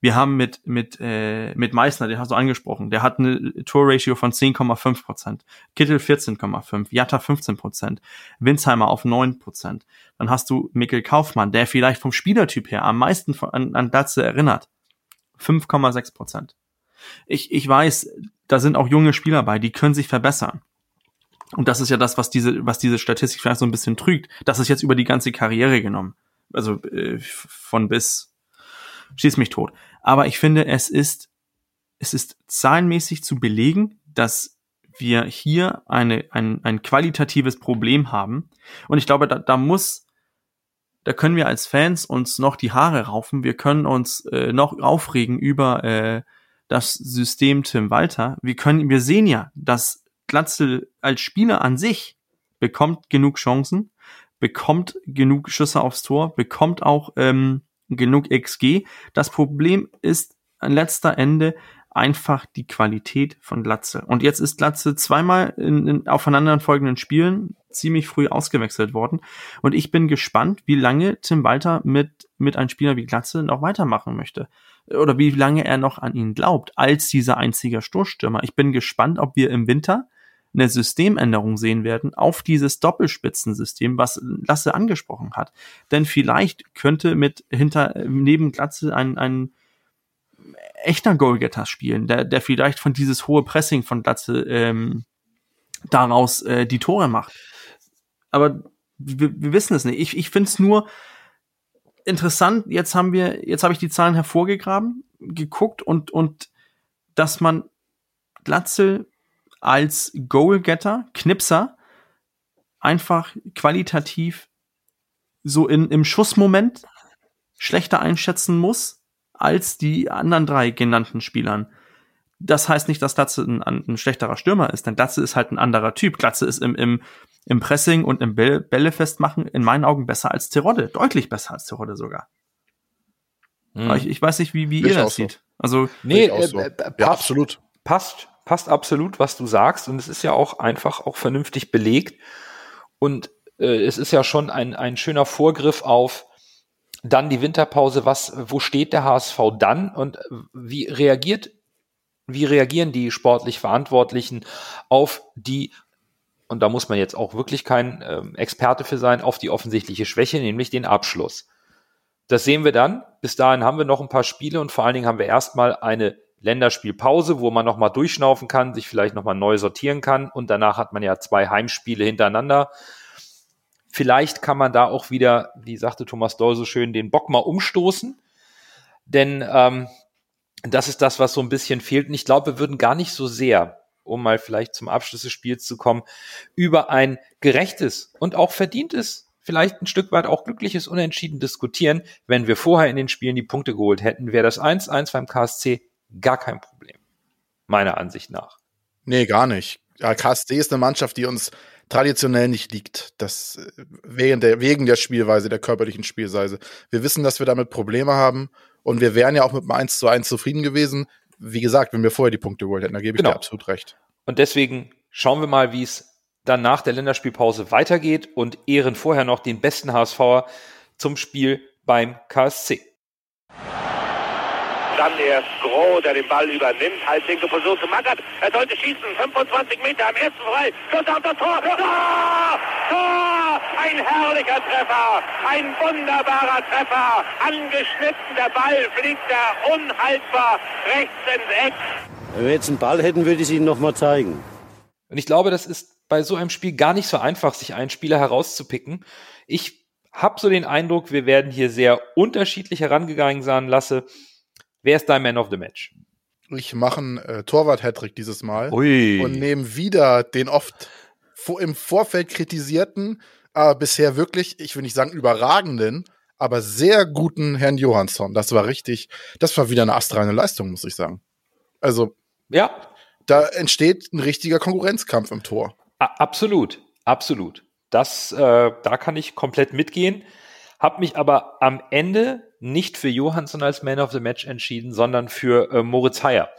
Wir haben mit, mit, äh, mit Meißner, den hast du angesprochen, der hat eine Tour-Ratio von 10,5 Prozent, Kittel 14,5, Jatta 15 Prozent, Winsheimer auf 9 Prozent. Dann hast du Mikkel Kaufmann, der vielleicht vom Spielertyp her am meisten an, an Glatze erinnert, 5,6 Prozent. Ich, ich weiß, da sind auch junge Spieler bei, die können sich verbessern. Und das ist ja das, was diese, was diese Statistik vielleicht so ein bisschen trügt. Das ist jetzt über die ganze Karriere genommen also äh, von bis schieß mich tot. Aber ich finde, es ist es ist zahlenmäßig zu belegen, dass wir hier eine, ein, ein qualitatives Problem haben. Und ich glaube, da, da muss, da können wir als Fans uns noch die Haare raufen. Wir können uns äh, noch aufregen über äh, das System Tim Walter. Wir können, wir sehen ja, dass Glatzel als Spieler an sich bekommt genug Chancen, bekommt genug Schüsse aufs Tor, bekommt auch ähm, genug XG. Das Problem ist an letzter Ende einfach die Qualität von Glatze. Und jetzt ist Glatze zweimal in, in aufeinanderfolgenden Spielen ziemlich früh ausgewechselt worden. Und ich bin gespannt, wie lange Tim Walter mit, mit einem Spieler wie Glatze noch weitermachen möchte. Oder wie lange er noch an ihn glaubt, als dieser einzige Stoßstürmer. Ich bin gespannt, ob wir im Winter eine Systemänderung sehen werden auf dieses Doppelspitzensystem, was Lasse angesprochen hat. Denn vielleicht könnte mit hinter neben Glatze ein, ein echter Goalgetter spielen, der, der vielleicht von dieses hohe Pressing von Glatze ähm, daraus äh, die Tore macht. Aber wir, wir wissen es nicht. Ich, ich finde es nur interessant. Jetzt haben wir, jetzt habe ich die Zahlen hervorgegraben, geguckt und und dass man Glatzel als Goalgetter, Knipser, einfach qualitativ so in, im Schussmoment schlechter einschätzen muss als die anderen drei genannten Spielern. Das heißt nicht, dass Glatze ein, ein schlechterer Stürmer ist, denn Glatze ist halt ein anderer Typ. Glatze ist im, im, im Pressing und im Bälle, festmachen in meinen Augen besser als Terodde. Deutlich besser als Terodde sogar. Hm. Ich, ich, weiß nicht, wie, wie ihr das seht. So. Also, nee, äh, so. äh, passt, ja, absolut. Passt, passt absolut, was du sagst. Und es ist ja auch einfach auch vernünftig belegt. Und äh, es ist ja schon ein, ein schöner Vorgriff auf dann die Winterpause, was, wo steht der HSV dann und wie reagiert, wie reagieren die sportlich Verantwortlichen auf die, und da muss man jetzt auch wirklich kein ähm, Experte für sein, auf die offensichtliche Schwäche, nämlich den Abschluss. Das sehen wir dann. Bis dahin haben wir noch ein paar Spiele und vor allen Dingen haben wir erstmal eine Länderspielpause, wo man nochmal durchschnaufen kann, sich vielleicht nochmal neu sortieren kann und danach hat man ja zwei Heimspiele hintereinander Vielleicht kann man da auch wieder, wie sagte Thomas Doll so schön, den Bock mal umstoßen. Denn ähm, das ist das, was so ein bisschen fehlt. Und ich glaube, wir würden gar nicht so sehr, um mal vielleicht zum Abschluss des Spiels zu kommen, über ein gerechtes und auch verdientes, vielleicht ein Stück weit auch glückliches Unentschieden diskutieren. Wenn wir vorher in den Spielen die Punkte geholt hätten, wäre das 1-1 beim KSC gar kein Problem. Meiner Ansicht nach. Nee, gar nicht. KSC ist eine Mannschaft, die uns traditionell nicht liegt. Das äh, wegen der, wegen der Spielweise, der körperlichen Spielweise. Wir wissen, dass wir damit Probleme haben und wir wären ja auch mit einem 1 zu 1 zufrieden gewesen. Wie gesagt, wenn wir vorher die Punkte geholt hätten, da gebe ich genau. dir absolut recht. Und deswegen schauen wir mal, wie es dann nach der Länderspielpause weitergeht und ehren vorher noch den besten HSVer zum Spiel beim KSC. Dann erst Groh, der den Ball übernimmt. Halblinke versucht zu Mackert. Er sollte schießen. 25 Meter am ersten frei. Schuss auf das Tor. Tor! Tor! Ein herrlicher Treffer. Ein wunderbarer Treffer. Angeschnitten. Der Ball fliegt da unhaltbar rechts ins Eck. Wenn wir jetzt einen Ball hätten, würde ich es Ihnen nochmal zeigen. Und ich glaube, das ist bei so einem Spiel gar nicht so einfach, sich einen Spieler herauszupicken. Ich habe so den Eindruck, wir werden hier sehr unterschiedlich herangegangen sein lasse. Wer ist dein Man of the Match? Ich mache einen äh, Torwart-Hattrick dieses Mal Ui. und nehme wieder den oft im Vorfeld kritisierten, aber bisher wirklich, ich will nicht sagen überragenden, aber sehr guten Herrn Johansson. Das war richtig, das war wieder eine astreine Leistung, muss ich sagen. Also, ja, da entsteht ein richtiger Konkurrenzkampf im Tor. A absolut, absolut. Das, äh, da kann ich komplett mitgehen. Hab mich aber am Ende nicht für Johansson als Man of the Match entschieden, sondern für äh, Moritz Heyer.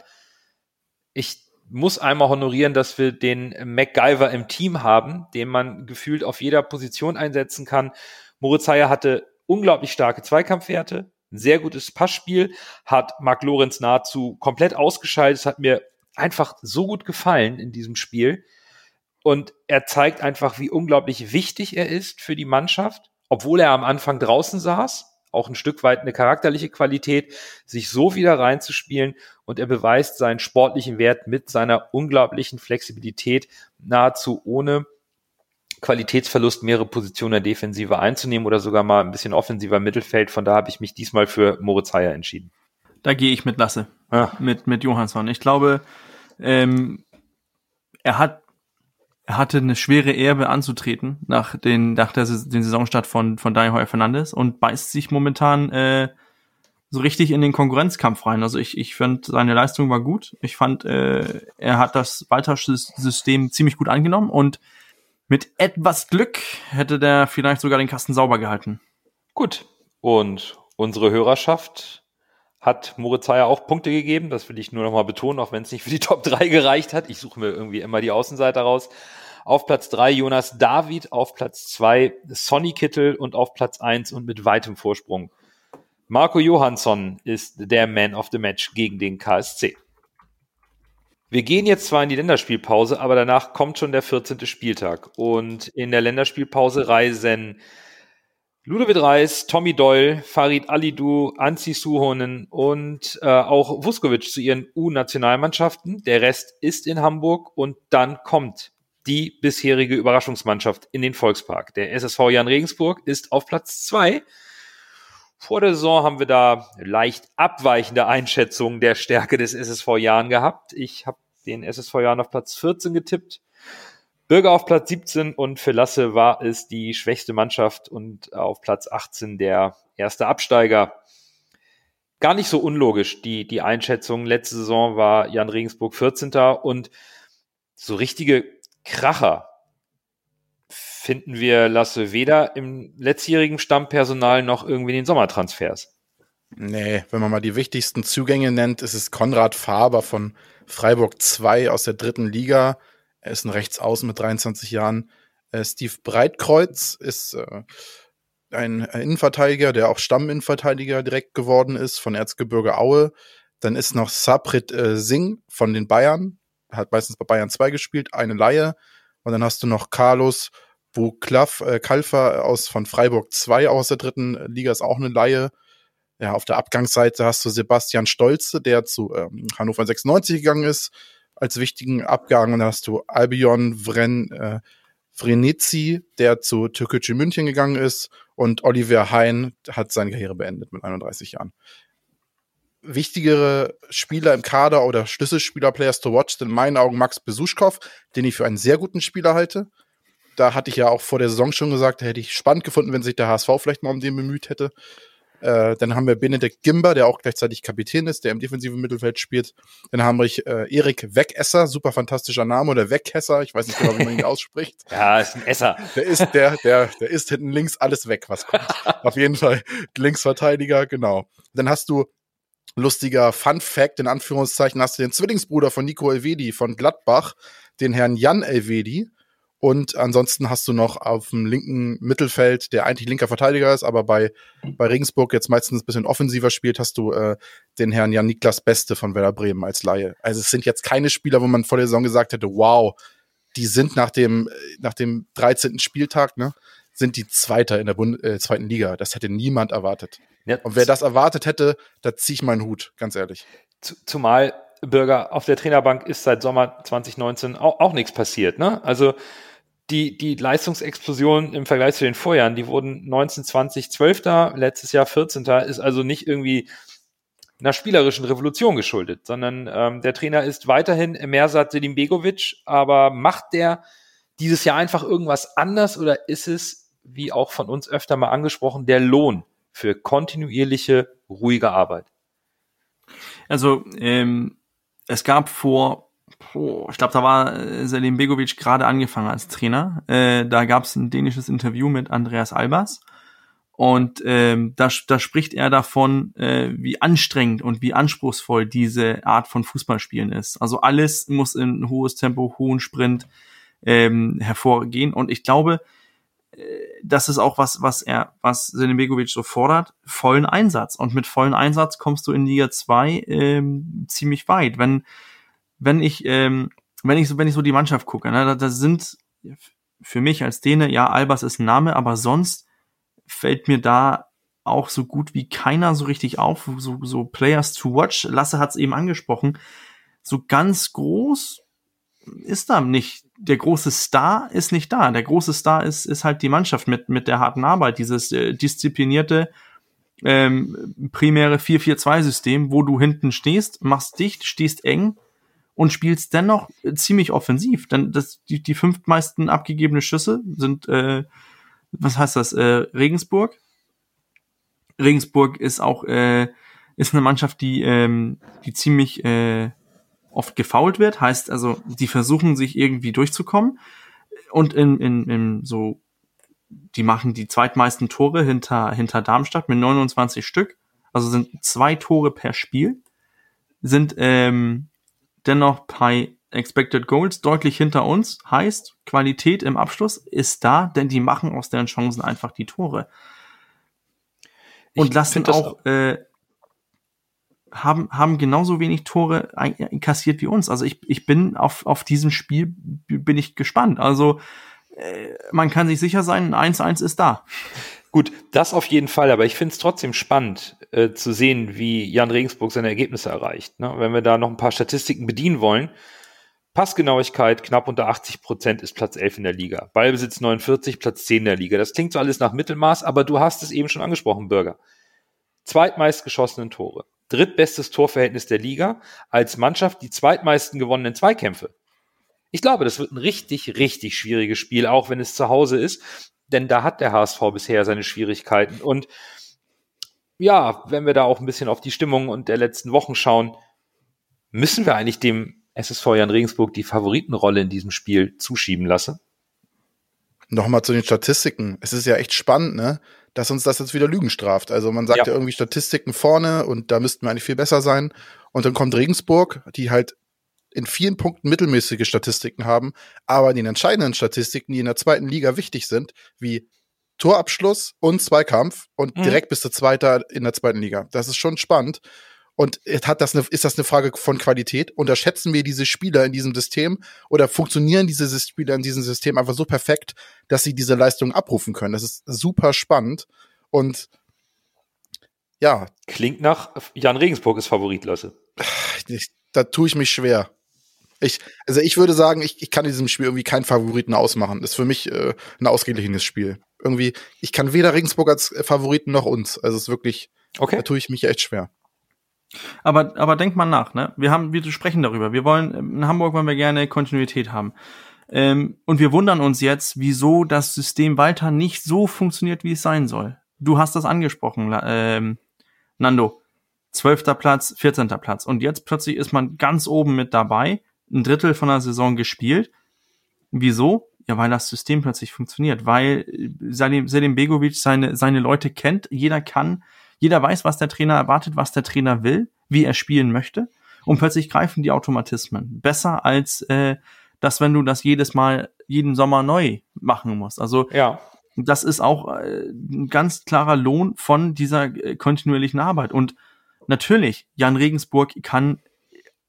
Ich muss einmal honorieren, dass wir den MacGyver im Team haben, den man gefühlt auf jeder Position einsetzen kann. Moritz Heyer hatte unglaublich starke Zweikampfwerte, ein sehr gutes Passspiel, hat Marc Lorenz nahezu komplett ausgeschaltet. Es hat mir einfach so gut gefallen in diesem Spiel. Und er zeigt einfach, wie unglaublich wichtig er ist für die Mannschaft, obwohl er am Anfang draußen saß auch ein Stück weit eine charakterliche Qualität, sich so wieder reinzuspielen und er beweist seinen sportlichen Wert mit seiner unglaublichen Flexibilität, nahezu ohne Qualitätsverlust mehrere Positionen der Defensive einzunehmen oder sogar mal ein bisschen offensiver Mittelfeld. Von da habe ich mich diesmal für Moritz Heyer entschieden. Da gehe ich mit Lasse. Ja. Mit, mit Johansson. Ich glaube, ähm, er hat er hatte eine schwere Erbe anzutreten nach den nach der den Saisonstart von von Daniel Heuer Fernandes und beißt sich momentan äh, so richtig in den Konkurrenzkampf rein. Also ich ich fand seine Leistung war gut. Ich fand äh, er hat das Walter-System ziemlich gut angenommen und mit etwas Glück hätte der vielleicht sogar den Kasten sauber gehalten. Gut. Und unsere Hörerschaft hat Moritz Heyer auch Punkte gegeben. Das will ich nur noch mal betonen, auch wenn es nicht für die Top 3 gereicht hat. Ich suche mir irgendwie immer die Außenseiter raus. Auf Platz 3 Jonas David, auf Platz 2 Sonny Kittel und auf Platz 1 und mit weitem Vorsprung. Marco Johansson ist der Man of the Match gegen den KSC. Wir gehen jetzt zwar in die Länderspielpause, aber danach kommt schon der 14. Spieltag. Und in der Länderspielpause reisen Ludovic Reis, Tommy Doyle, Farid Alidou, Anzi Suhonen und äh, auch Vuskovic zu ihren U-Nationalmannschaften. Der Rest ist in Hamburg und dann kommt die bisherige Überraschungsmannschaft in den Volkspark. Der SSV Jan Regensburg ist auf Platz zwei. Vor der Saison haben wir da leicht abweichende Einschätzungen der Stärke des SSV Jan gehabt. Ich habe den SSV Jan auf Platz 14 getippt. Bürger auf Platz 17 und für Lasse war es die schwächste Mannschaft und auf Platz 18 der erste Absteiger. Gar nicht so unlogisch, die, die Einschätzung. Letzte Saison war Jan Regensburg 14. und so richtige Kracher finden wir Lasse weder im letztjährigen Stammpersonal noch irgendwie in den Sommertransfers. Nee, wenn man mal die wichtigsten Zugänge nennt, ist es Konrad Faber von Freiburg 2 aus der dritten Liga. Er ist ein Rechtsaußen mit 23 Jahren. Äh, Steve Breitkreuz ist äh, ein Innenverteidiger, der auch Stamminnenverteidiger direkt geworden ist von Erzgebirge Aue. Dann ist noch Saprit äh, Singh von den Bayern, hat meistens bei Bayern 2 gespielt, eine Laie. Und dann hast du noch Carlos Buklav, äh, Kalfer aus von Freiburg 2 aus der dritten Liga, ist auch eine Laie. Ja, auf der Abgangsseite hast du Sebastian Stolze, der zu ähm, Hannover 96 gegangen ist, als wichtigen Abgang. Und dann hast du Albion Vren, äh, Vrenetzi, der zu Türkgücü München gegangen ist. Und Oliver Hein hat seine Karriere beendet mit 31 Jahren wichtigere Spieler im Kader oder Schlüsselspieler Players to Watch sind in meinen Augen Max Besuschkow, den ich für einen sehr guten Spieler halte. Da hatte ich ja auch vor der Saison schon gesagt, da hätte ich spannend gefunden, wenn sich der HSV vielleicht mal um den bemüht hätte. Äh, dann haben wir Benedikt Gimber, der auch gleichzeitig Kapitän ist, der im defensiven Mittelfeld spielt. Dann haben wir äh, Erik Wegesser, super fantastischer Name, oder Wegesser, ich weiß nicht genau, wie man ihn [LAUGHS] ausspricht. ja, ist ein Esser. Der ist, der, der, der ist hinten links alles weg, was kommt. [LAUGHS] Auf jeden Fall Linksverteidiger, genau. Dann hast du lustiger Fun Fact, in Anführungszeichen, hast du den Zwillingsbruder von Nico Elvedi von Gladbach, den Herrn Jan Elvedi. Und ansonsten hast du noch auf dem linken Mittelfeld, der eigentlich linker Verteidiger ist, aber bei, bei Regensburg jetzt meistens ein bisschen offensiver spielt, hast du äh, den Herrn Jan Niklas Beste von Werder Bremen als Laie. Also es sind jetzt keine Spieler, wo man vor der Saison gesagt hätte, wow, die sind nach dem, nach dem 13. Spieltag, ne, sind die Zweiter in der Bund äh, zweiten Liga. Das hätte niemand erwartet. Ja, und wer das erwartet hätte, da ziehe ich meinen Hut, ganz ehrlich. Zumal Bürger auf der Trainerbank ist seit Sommer 2019 auch, auch nichts passiert. Ne? Also die, die Leistungsexplosion im Vergleich zu den Vorjahren, die wurden 1920 12. letztes Jahr 14. ist also nicht irgendwie einer spielerischen Revolution geschuldet, sondern ähm, der Trainer ist weiterhin Mersat Selim Begovic, aber macht der dieses Jahr einfach irgendwas anders oder ist es, wie auch von uns öfter mal angesprochen, der Lohn für kontinuierliche, ruhige Arbeit? Also ähm, es gab vor, oh, ich glaube, da war äh, Selim Begovic gerade angefangen als Trainer. Äh, da gab es ein dänisches Interview mit Andreas Albers. Und ähm, da, da spricht er davon, äh, wie anstrengend und wie anspruchsvoll diese Art von Fußballspielen ist. Also alles muss in hohes Tempo, hohen Sprint ähm, hervorgehen. Und ich glaube, das ist auch was, was er, was Senebegovic so fordert, vollen Einsatz. Und mit vollen Einsatz kommst du in Liga 2 ähm, ziemlich weit. Wenn, wenn ich, ähm, wenn ich so, wenn ich so die Mannschaft gucke, ne, da, da sind für mich als Däne, ja, Albers ist ein Name, aber sonst fällt mir da auch so gut wie keiner so richtig auf, so, so Players to watch. Lasse hat es eben angesprochen. So ganz groß ist da nicht der große Star ist nicht da. Der große Star ist, ist halt die Mannschaft mit, mit der harten Arbeit, dieses äh, disziplinierte, ähm, primäre 4-4-2-System, wo du hinten stehst, machst dicht, stehst eng und spielst dennoch ziemlich offensiv. Denn das, die, die fünf meisten abgegebene Schüsse sind, äh, was heißt das, äh, Regensburg. Regensburg ist auch äh, ist eine Mannschaft, die, ähm, die ziemlich äh, oft gefault wird. Heißt also, die versuchen sich irgendwie durchzukommen. Und in, in, in so, die machen die zweitmeisten Tore hinter, hinter Darmstadt mit 29 Stück. Also sind zwei Tore per Spiel. Sind ähm, dennoch bei Expected Goals deutlich hinter uns. Heißt, Qualität im Abschluss ist da, denn die machen aus deren Chancen einfach die Tore. Und ich lassen auch äh, haben, haben genauso wenig Tore kassiert wie uns. Also ich, ich bin auf, auf diesem Spiel bin ich gespannt. Also äh, man kann sich sicher sein, ein 1-1 ist da. Gut, das auf jeden Fall, aber ich finde es trotzdem spannend äh, zu sehen, wie Jan Regensburg seine Ergebnisse erreicht. Ne? Wenn wir da noch ein paar Statistiken bedienen wollen, Passgenauigkeit knapp unter 80 Prozent ist Platz 11 in der Liga. Ballbesitz 49, Platz 10 in der Liga. Das klingt so alles nach Mittelmaß, aber du hast es eben schon angesprochen, Bürger. Zweitmeist geschossenen Tore drittbestes Torverhältnis der Liga, als Mannschaft die zweitmeisten gewonnenen Zweikämpfe. Ich glaube, das wird ein richtig, richtig schwieriges Spiel, auch wenn es zu Hause ist, denn da hat der HSV bisher seine Schwierigkeiten. Und ja, wenn wir da auch ein bisschen auf die Stimmung und der letzten Wochen schauen, müssen wir eigentlich dem SSV Jan Regensburg die Favoritenrolle in diesem Spiel zuschieben lassen? Nochmal zu den Statistiken. Es ist ja echt spannend, ne? dass uns das jetzt wieder Lügen straft. Also man sagt ja. ja irgendwie Statistiken vorne und da müssten wir eigentlich viel besser sein. Und dann kommt Regensburg, die halt in vielen Punkten mittelmäßige Statistiken haben, aber in den entscheidenden Statistiken, die in der zweiten Liga wichtig sind, wie Torabschluss und Zweikampf und mhm. direkt bist du Zweiter in der zweiten Liga. Das ist schon spannend. Und hat das eine, ist das eine Frage von Qualität? Unterschätzen wir diese Spieler in diesem System oder funktionieren diese Spieler in diesem System einfach so perfekt, dass sie diese Leistung abrufen können? Das ist super spannend und ja. Klingt nach Jan Regensburg ist Favorit, Lasse. da tue ich mich schwer. Ich, also ich würde sagen, ich, ich kann in diesem Spiel irgendwie keinen Favoriten ausmachen. Das ist für mich äh, ein ausgeglichenes Spiel. Irgendwie, ich kann weder Regensburg als Favoriten noch uns. Also es ist wirklich, okay. da tue ich mich echt schwer. Aber, aber denk mal nach, ne? Wir haben, wir sprechen darüber. Wir wollen, in Hamburg wollen wir gerne Kontinuität haben. Ähm, und wir wundern uns jetzt, wieso das System weiter nicht so funktioniert, wie es sein soll. Du hast das angesprochen, ähm, Nando. Zwölfter Platz, vierzehnter Platz. Und jetzt plötzlich ist man ganz oben mit dabei, ein Drittel von der Saison gespielt. Wieso? Ja, weil das System plötzlich funktioniert, weil Selim, Selim Begovic seine, seine Leute kennt. Jeder kann jeder weiß, was der Trainer erwartet, was der Trainer will, wie er spielen möchte. Und plötzlich greifen die Automatismen. Besser als äh, das, wenn du das jedes Mal, jeden Sommer neu machen musst. Also ja. das ist auch äh, ein ganz klarer Lohn von dieser äh, kontinuierlichen Arbeit. Und natürlich, Jan Regensburg kann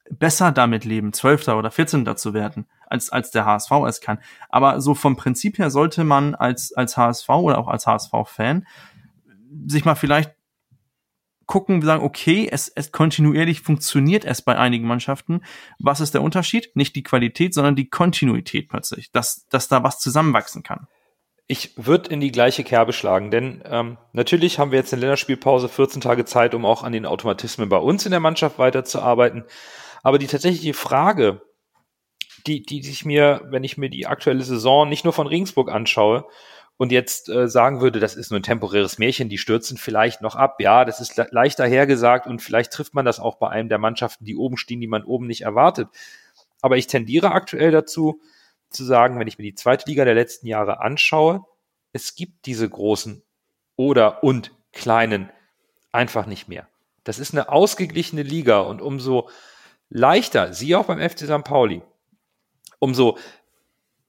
besser damit leben, Zwölfter oder Vierzehnter zu werden, als, als der HSV es kann. Aber so vom Prinzip her sollte man als, als HSV oder auch als HSV-Fan sich mal vielleicht gucken, sagen, okay, es, es kontinuierlich funktioniert es bei einigen Mannschaften. Was ist der Unterschied? Nicht die Qualität, sondern die Kontinuität plötzlich, dass, dass da was zusammenwachsen kann. Ich würde in die gleiche Kerbe schlagen, denn ähm, natürlich haben wir jetzt in Länderspielpause 14 Tage Zeit, um auch an den Automatismen bei uns in der Mannschaft weiterzuarbeiten. Aber die tatsächliche Frage, die, die sich mir, wenn ich mir die aktuelle Saison nicht nur von Regensburg anschaue, und jetzt äh, sagen würde, das ist nur ein temporäres Märchen, die stürzen vielleicht noch ab. Ja, das ist le leichter hergesagt und vielleicht trifft man das auch bei einem der Mannschaften, die oben stehen, die man oben nicht erwartet. Aber ich tendiere aktuell dazu, zu sagen, wenn ich mir die zweite Liga der letzten Jahre anschaue, es gibt diese großen oder und kleinen einfach nicht mehr. Das ist eine ausgeglichene Liga und umso leichter, sie auch beim FC St. Pauli, umso,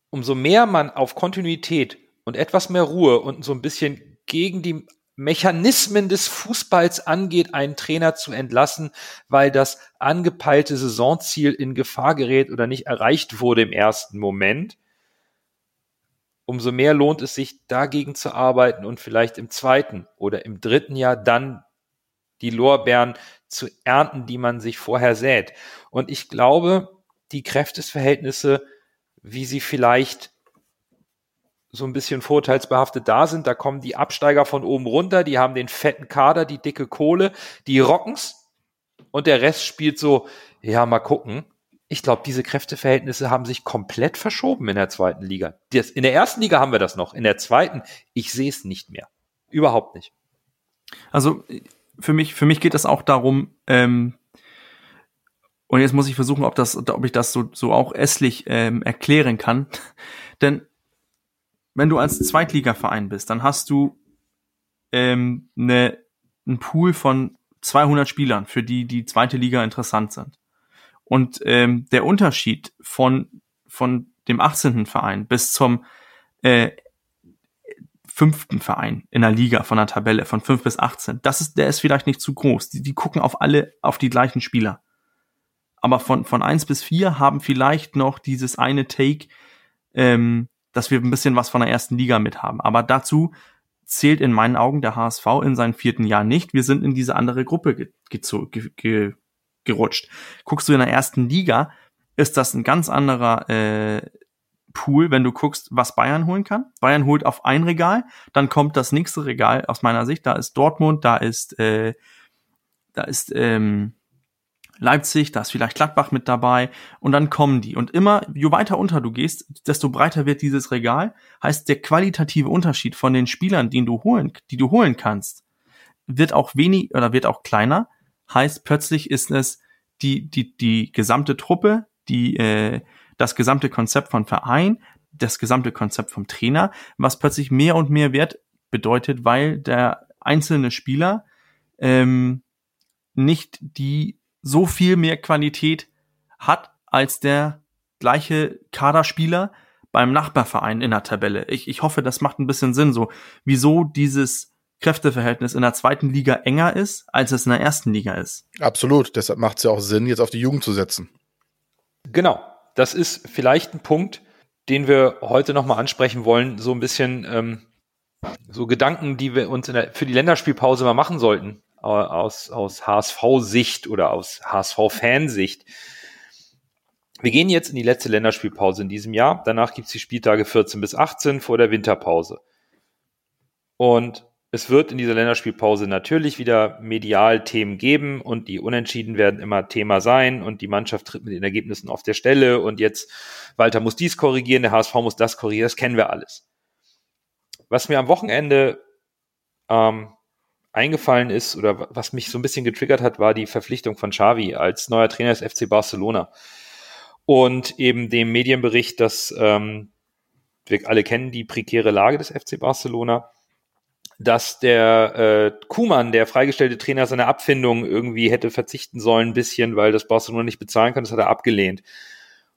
umso mehr man auf Kontinuität und etwas mehr Ruhe und so ein bisschen gegen die Mechanismen des Fußballs angeht, einen Trainer zu entlassen, weil das angepeilte Saisonziel in Gefahr gerät oder nicht erreicht wurde im ersten Moment, umso mehr lohnt es sich, dagegen zu arbeiten und vielleicht im zweiten oder im dritten Jahr dann die Lorbeeren zu ernten, die man sich vorher sät. Und ich glaube, die Kräftesverhältnisse, wie sie vielleicht so ein bisschen vorteilsbehaftet da sind. Da kommen die Absteiger von oben runter, die haben den fetten Kader, die dicke Kohle, die rocken's und der Rest spielt so, ja, mal gucken. Ich glaube, diese Kräfteverhältnisse haben sich komplett verschoben in der zweiten Liga. in der ersten Liga haben wir das noch. In der zweiten, ich sehe es nicht mehr. Überhaupt nicht. Also für mich, für mich geht es auch darum, ähm, und jetzt muss ich versuchen, ob das, ob ich das so, so auch esslich ähm, erklären kann. [LAUGHS] Denn wenn du als Zweitligaverein bist, dann hast du ähm, ne, einen Pool von 200 Spielern, für die die zweite Liga interessant sind. Und ähm, der Unterschied von, von dem 18. Verein bis zum äh, fünften Verein in der Liga von der Tabelle von 5 bis 18, das ist, der ist vielleicht nicht zu groß. Die, die gucken auf alle, auf die gleichen Spieler. Aber von, von 1 bis 4 haben vielleicht noch dieses eine Take, ähm, dass wir ein bisschen was von der ersten Liga mit haben. Aber dazu zählt in meinen Augen der HSV in seinem vierten Jahr nicht. Wir sind in diese andere Gruppe ge ge ge gerutscht. Guckst du in der ersten Liga, ist das ein ganz anderer äh, Pool, wenn du guckst, was Bayern holen kann. Bayern holt auf ein Regal, dann kommt das nächste Regal aus meiner Sicht. Da ist Dortmund, da ist äh, da ist ähm, Leipzig, da ist vielleicht Gladbach mit dabei und dann kommen die. Und immer, je weiter unter du gehst, desto breiter wird dieses Regal. Heißt, der qualitative Unterschied von den Spielern, den du holen, die du holen kannst, wird auch wenig oder wird auch kleiner. Heißt, plötzlich ist es die, die, die gesamte Truppe, die, äh, das gesamte Konzept von Verein, das gesamte Konzept vom Trainer, was plötzlich mehr und mehr Wert bedeutet, weil der einzelne Spieler ähm, nicht die so viel mehr Qualität hat als der gleiche Kaderspieler beim Nachbarverein in der Tabelle. Ich, ich hoffe, das macht ein bisschen Sinn, so wieso dieses Kräfteverhältnis in der zweiten Liga enger ist, als es in der ersten Liga ist. Absolut, deshalb macht es ja auch Sinn, jetzt auf die Jugend zu setzen. Genau, das ist vielleicht ein Punkt, den wir heute nochmal ansprechen wollen, so ein bisschen ähm, so Gedanken, die wir uns der, für die Länderspielpause mal machen sollten aus, aus HSV-Sicht oder aus HSV-Fansicht. Wir gehen jetzt in die letzte Länderspielpause in diesem Jahr. Danach gibt es die Spieltage 14 bis 18 vor der Winterpause. Und es wird in dieser Länderspielpause natürlich wieder medial Themen geben und die Unentschieden werden immer Thema sein und die Mannschaft tritt mit den Ergebnissen auf der Stelle und jetzt Walter muss dies korrigieren, der HSV muss das korrigieren, das kennen wir alles. Was mir am Wochenende ähm, eingefallen ist oder was mich so ein bisschen getriggert hat, war die Verpflichtung von Xavi als neuer Trainer des FC Barcelona. Und eben dem Medienbericht, dass ähm, wir alle kennen die prekäre Lage des FC Barcelona, dass der äh, Kuman, der freigestellte Trainer, seine Abfindung irgendwie hätte verzichten sollen, ein bisschen, weil das Barcelona nicht bezahlen kann, das hat er abgelehnt.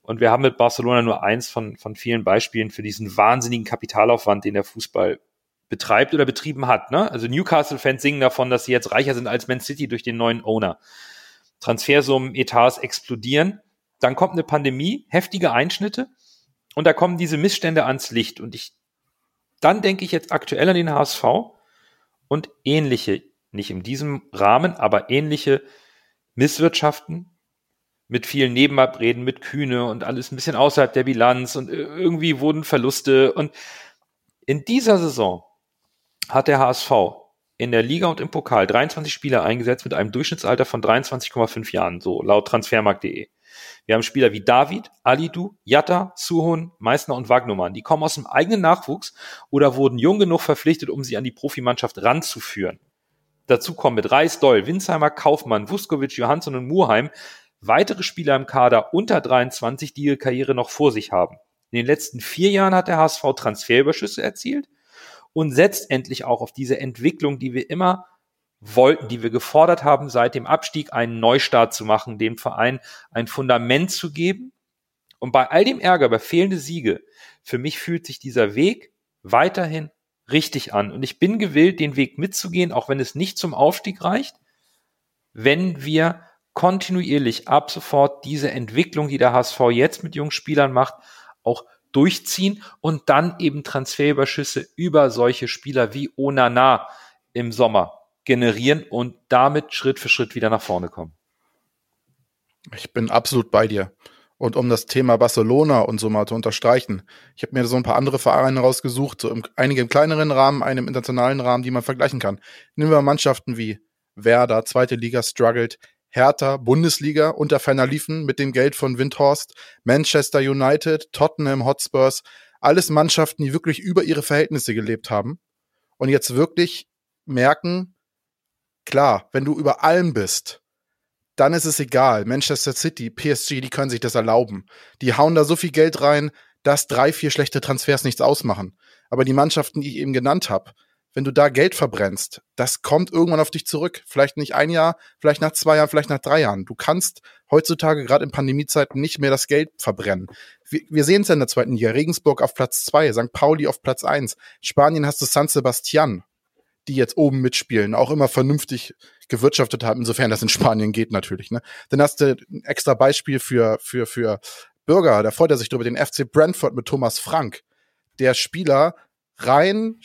Und wir haben mit Barcelona nur eins von, von vielen Beispielen für diesen wahnsinnigen Kapitalaufwand, den der Fußball betreibt oder betrieben hat. Ne? Also Newcastle-Fans singen davon, dass sie jetzt reicher sind als Man City durch den neuen Owner. Transfersummen, Etats explodieren. Dann kommt eine Pandemie, heftige Einschnitte und da kommen diese Missstände ans Licht. Und ich, dann denke ich jetzt aktuell an den HSV und ähnliche, nicht in diesem Rahmen, aber ähnliche Misswirtschaften mit vielen Nebenabreden, mit Kühne und alles ein bisschen außerhalb der Bilanz und irgendwie wurden Verluste und in dieser Saison hat der HSV in der Liga und im Pokal 23 Spieler eingesetzt mit einem Durchschnittsalter von 23,5 Jahren, so laut transfermarkt.de. Wir haben Spieler wie David, Alidu, Jatta, Suhun, Meissner und Wagnumann. Die kommen aus dem eigenen Nachwuchs oder wurden jung genug verpflichtet, um sie an die Profimannschaft ranzuführen. Dazu kommen mit Reis, Doll, Winsheimer, Kaufmann, Vuskovic, Johansson und Murheim weitere Spieler im Kader unter 23, die ihre Karriere noch vor sich haben. In den letzten vier Jahren hat der HSV Transferüberschüsse erzielt und setzt endlich auch auf diese Entwicklung, die wir immer wollten, die wir gefordert haben, seit dem Abstieg einen Neustart zu machen, dem Verein ein Fundament zu geben. Und bei all dem Ärger über fehlende Siege, für mich fühlt sich dieser Weg weiterhin richtig an. Und ich bin gewillt, den Weg mitzugehen, auch wenn es nicht zum Aufstieg reicht, wenn wir kontinuierlich ab sofort diese Entwicklung, die der HSV jetzt mit jungen Spielern macht, auch durchziehen und dann eben Transferüberschüsse über solche Spieler wie Onana im Sommer generieren und damit Schritt für Schritt wieder nach vorne kommen. Ich bin absolut bei dir. Und um das Thema Barcelona und so mal zu unterstreichen, ich habe mir so ein paar andere Vereine rausgesucht, so im, einige im kleineren Rahmen, einen im internationalen Rahmen, die man vergleichen kann. Nehmen wir Mannschaften wie Werder, zweite Liga struggled, Hertha, Bundesliga unter Ferner liefen mit dem Geld von Windhorst, Manchester United, Tottenham Hotspurs, alles Mannschaften, die wirklich über ihre Verhältnisse gelebt haben und jetzt wirklich merken, klar, wenn du über allem bist, dann ist es egal. Manchester City, PSG, die können sich das erlauben. Die hauen da so viel Geld rein, dass drei, vier schlechte Transfers nichts ausmachen. Aber die Mannschaften, die ich eben genannt habe, wenn du da Geld verbrennst, das kommt irgendwann auf dich zurück. Vielleicht nicht ein Jahr, vielleicht nach zwei Jahren, vielleicht nach drei Jahren. Du kannst heutzutage gerade in Pandemiezeiten nicht mehr das Geld verbrennen. Wir, wir sehen es ja in der zweiten Liga. Regensburg auf Platz zwei, St. Pauli auf Platz eins. Spanien hast du San Sebastian, die jetzt oben mitspielen, auch immer vernünftig gewirtschaftet haben, insofern das in Spanien geht natürlich. Ne? Dann hast du ein extra Beispiel für, für, für Bürger, da freut er sich drüber, den FC Brentford mit Thomas Frank. Der Spieler rein,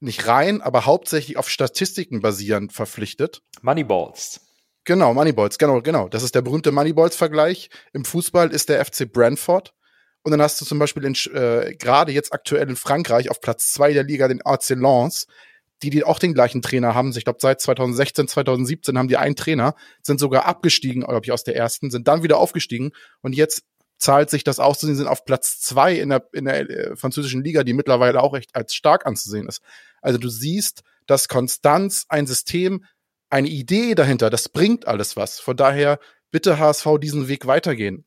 nicht rein, aber hauptsächlich auf Statistiken basierend verpflichtet. Moneyballs. Genau, Moneyballs, genau, genau. Das ist der berühmte Moneyballs-Vergleich. Im Fußball ist der FC Brentford. Und dann hast du zum Beispiel äh, gerade jetzt aktuell in Frankreich auf Platz zwei der Liga den AC Lens, die, die auch den gleichen Trainer haben. Ich glaube, seit 2016, 2017 haben die einen Trainer, sind sogar abgestiegen, glaube ich, aus der ersten, sind dann wieder aufgestiegen und jetzt zahlt sich das aus. Sie sind auf Platz zwei in der, in der äh, französischen Liga, die mittlerweile auch echt als stark anzusehen ist. Also du siehst, dass Konstanz, ein System, eine Idee dahinter, das bringt alles was. Von daher bitte HSV diesen Weg weitergehen.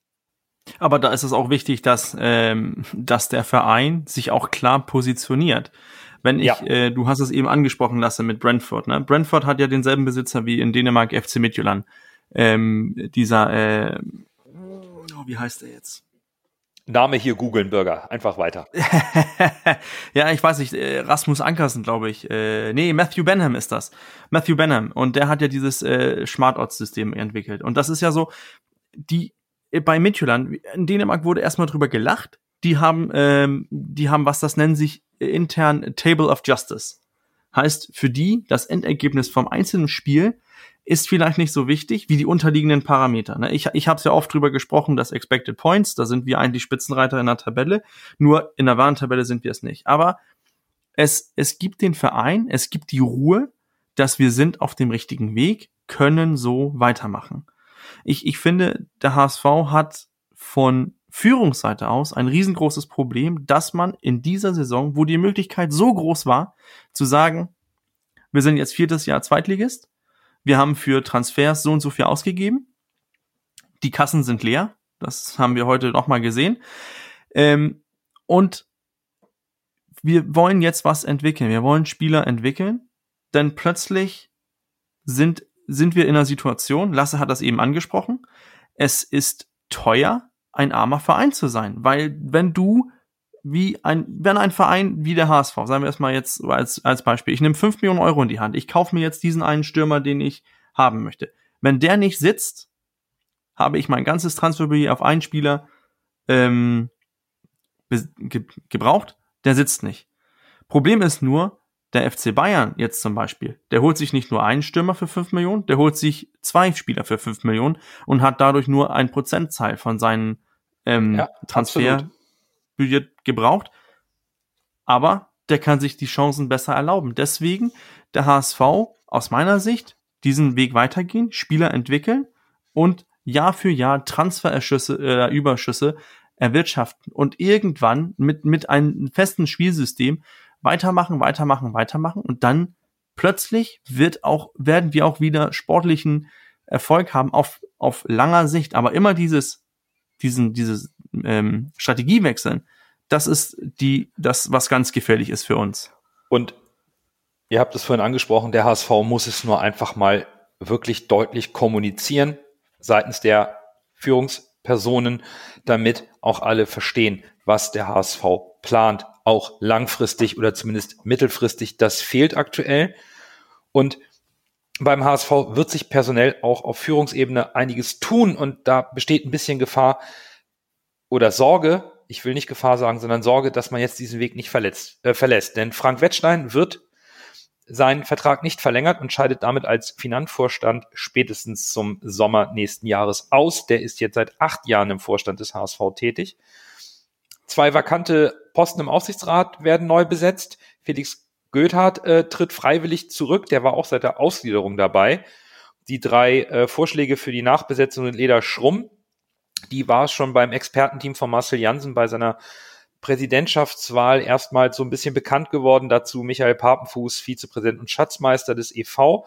Aber da ist es auch wichtig, dass, ähm, dass der Verein sich auch klar positioniert. Wenn ich, ja. äh, du hast es eben angesprochen lassen mit Brentford, ne? Brentford hat ja denselben Besitzer wie in Dänemark FC Midtjylland. Ähm, dieser, äh, oh, wie heißt der jetzt? Name hier googeln, Bürger. Einfach weiter. [LAUGHS] ja, ich weiß nicht, äh, Rasmus Ankersen, glaube ich. Äh, nee, Matthew Benham ist das. Matthew Benham. Und der hat ja dieses äh, Smart Odds-System entwickelt. Und das ist ja so, die bei Midtjylland, in Dänemark wurde erstmal drüber gelacht. Die haben, ähm, die haben, was das nennen sich, intern Table of Justice. Heißt für die, das Endergebnis vom einzelnen Spiel ist vielleicht nicht so wichtig wie die unterliegenden Parameter. Ne? Ich, ich habe es ja oft drüber gesprochen, dass Expected Points, da sind wir eigentlich Spitzenreiter in der Tabelle, nur in der Warentabelle sind wir es nicht. Aber es, es gibt den Verein, es gibt die Ruhe, dass wir sind auf dem richtigen Weg, können so weitermachen. Ich, ich finde, der HSV hat von Führungsseite aus ein riesengroßes Problem, dass man in dieser Saison, wo die Möglichkeit so groß war, zu sagen, wir sind jetzt viertes Jahr Zweitligist, wir haben für Transfers so und so viel ausgegeben, die Kassen sind leer, das haben wir heute nochmal gesehen, ähm, und wir wollen jetzt was entwickeln, wir wollen Spieler entwickeln, denn plötzlich sind, sind wir in einer Situation, Lasse hat das eben angesprochen, es ist teuer, ein armer Verein zu sein. Weil wenn du wie ein, wenn ein Verein wie der HSV, sagen wir erstmal jetzt als, als Beispiel, ich nehme 5 Millionen Euro in die Hand, ich kaufe mir jetzt diesen einen Stürmer, den ich haben möchte. Wenn der nicht sitzt, habe ich mein ganzes Transferbudget auf einen Spieler ähm, ge gebraucht, der sitzt nicht. Problem ist nur, der FC Bayern jetzt zum Beispiel, der holt sich nicht nur einen Stürmer für 5 Millionen, der holt sich zwei Spieler für 5 Millionen und hat dadurch nur ein Prozentzahl von seinen ähm, ja, Transferbudget gebraucht. Aber der kann sich die Chancen besser erlauben. Deswegen der HSV aus meiner Sicht diesen Weg weitergehen, Spieler entwickeln und Jahr für Jahr Transfererschüsse, äh, Überschüsse erwirtschaften und irgendwann mit, mit einem festen Spielsystem weitermachen, weitermachen, weitermachen und dann plötzlich wird auch, werden wir auch wieder sportlichen Erfolg haben auf, auf langer Sicht. Aber immer dieses, diesen, dieses ähm, Strategie wechseln, das ist die, das, was ganz gefährlich ist für uns. Und ihr habt es vorhin angesprochen, der HSV muss es nur einfach mal wirklich deutlich kommunizieren seitens der Führungspersonen, damit auch alle verstehen, was der HSV plant, auch langfristig oder zumindest mittelfristig. Das fehlt aktuell. Und beim HSV wird sich personell auch auf Führungsebene einiges tun und da besteht ein bisschen Gefahr oder Sorge, ich will nicht Gefahr sagen, sondern Sorge, dass man jetzt diesen Weg nicht verletzt, äh, verlässt. Denn Frank Wettstein wird seinen Vertrag nicht verlängert und scheidet damit als Finanzvorstand spätestens zum Sommer nächsten Jahres aus. Der ist jetzt seit acht Jahren im Vorstand des HSV tätig. Zwei vakante Posten im Aufsichtsrat werden neu besetzt. Felix Goethardt äh, tritt freiwillig zurück. Der war auch seit der Ausgliederung dabei. Die drei äh, Vorschläge für die Nachbesetzung sind Leder Schrumm. Die war es schon beim Expertenteam von Marcel Janssen bei seiner Präsidentschaftswahl erstmals so ein bisschen bekannt geworden. Dazu Michael Papenfuß, Vizepräsident und Schatzmeister des EV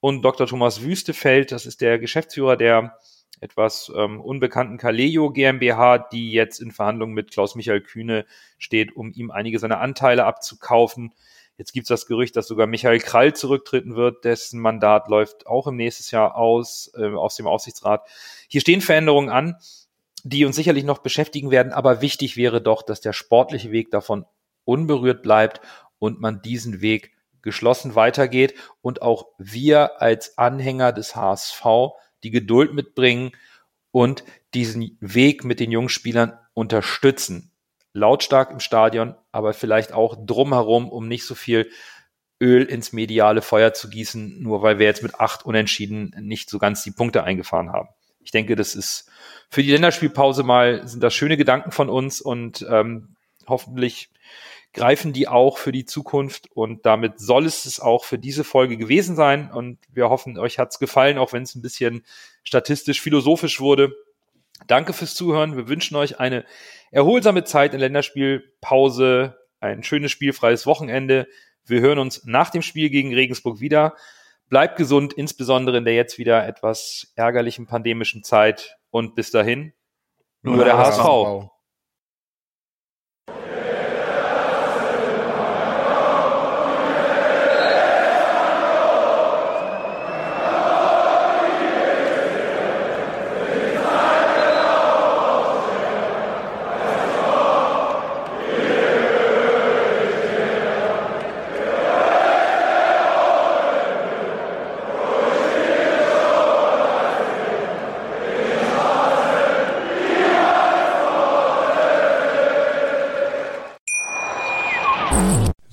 und Dr. Thomas Wüstefeld, das ist der Geschäftsführer der etwas ähm, unbekannten Kaleo GmbH, die jetzt in Verhandlungen mit Klaus-Michael Kühne steht, um ihm einige seiner Anteile abzukaufen. Jetzt gibt es das Gerücht, dass sogar Michael Krall zurücktreten wird, dessen Mandat läuft auch im nächsten Jahr aus, äh, aus dem Aufsichtsrat. Hier stehen Veränderungen an die uns sicherlich noch beschäftigen werden, aber wichtig wäre doch, dass der sportliche Weg davon unberührt bleibt und man diesen Weg geschlossen weitergeht und auch wir als Anhänger des HSV die Geduld mitbringen und diesen Weg mit den jungen Spielern unterstützen. Lautstark im Stadion, aber vielleicht auch drumherum, um nicht so viel Öl ins mediale Feuer zu gießen, nur weil wir jetzt mit acht Unentschieden nicht so ganz die Punkte eingefahren haben. Ich denke, das ist für die Länderspielpause mal, sind das schöne Gedanken von uns und ähm, hoffentlich greifen die auch für die Zukunft und damit soll es es auch für diese Folge gewesen sein und wir hoffen, euch hat's gefallen, auch wenn es ein bisschen statistisch, philosophisch wurde. Danke fürs Zuhören. Wir wünschen euch eine erholsame Zeit in Länderspielpause, ein schönes spielfreies Wochenende. Wir hören uns nach dem Spiel gegen Regensburg wieder. Bleibt gesund, insbesondere in der jetzt wieder etwas ärgerlichen pandemischen Zeit. Und bis dahin, nur, nur der HSV. HSV.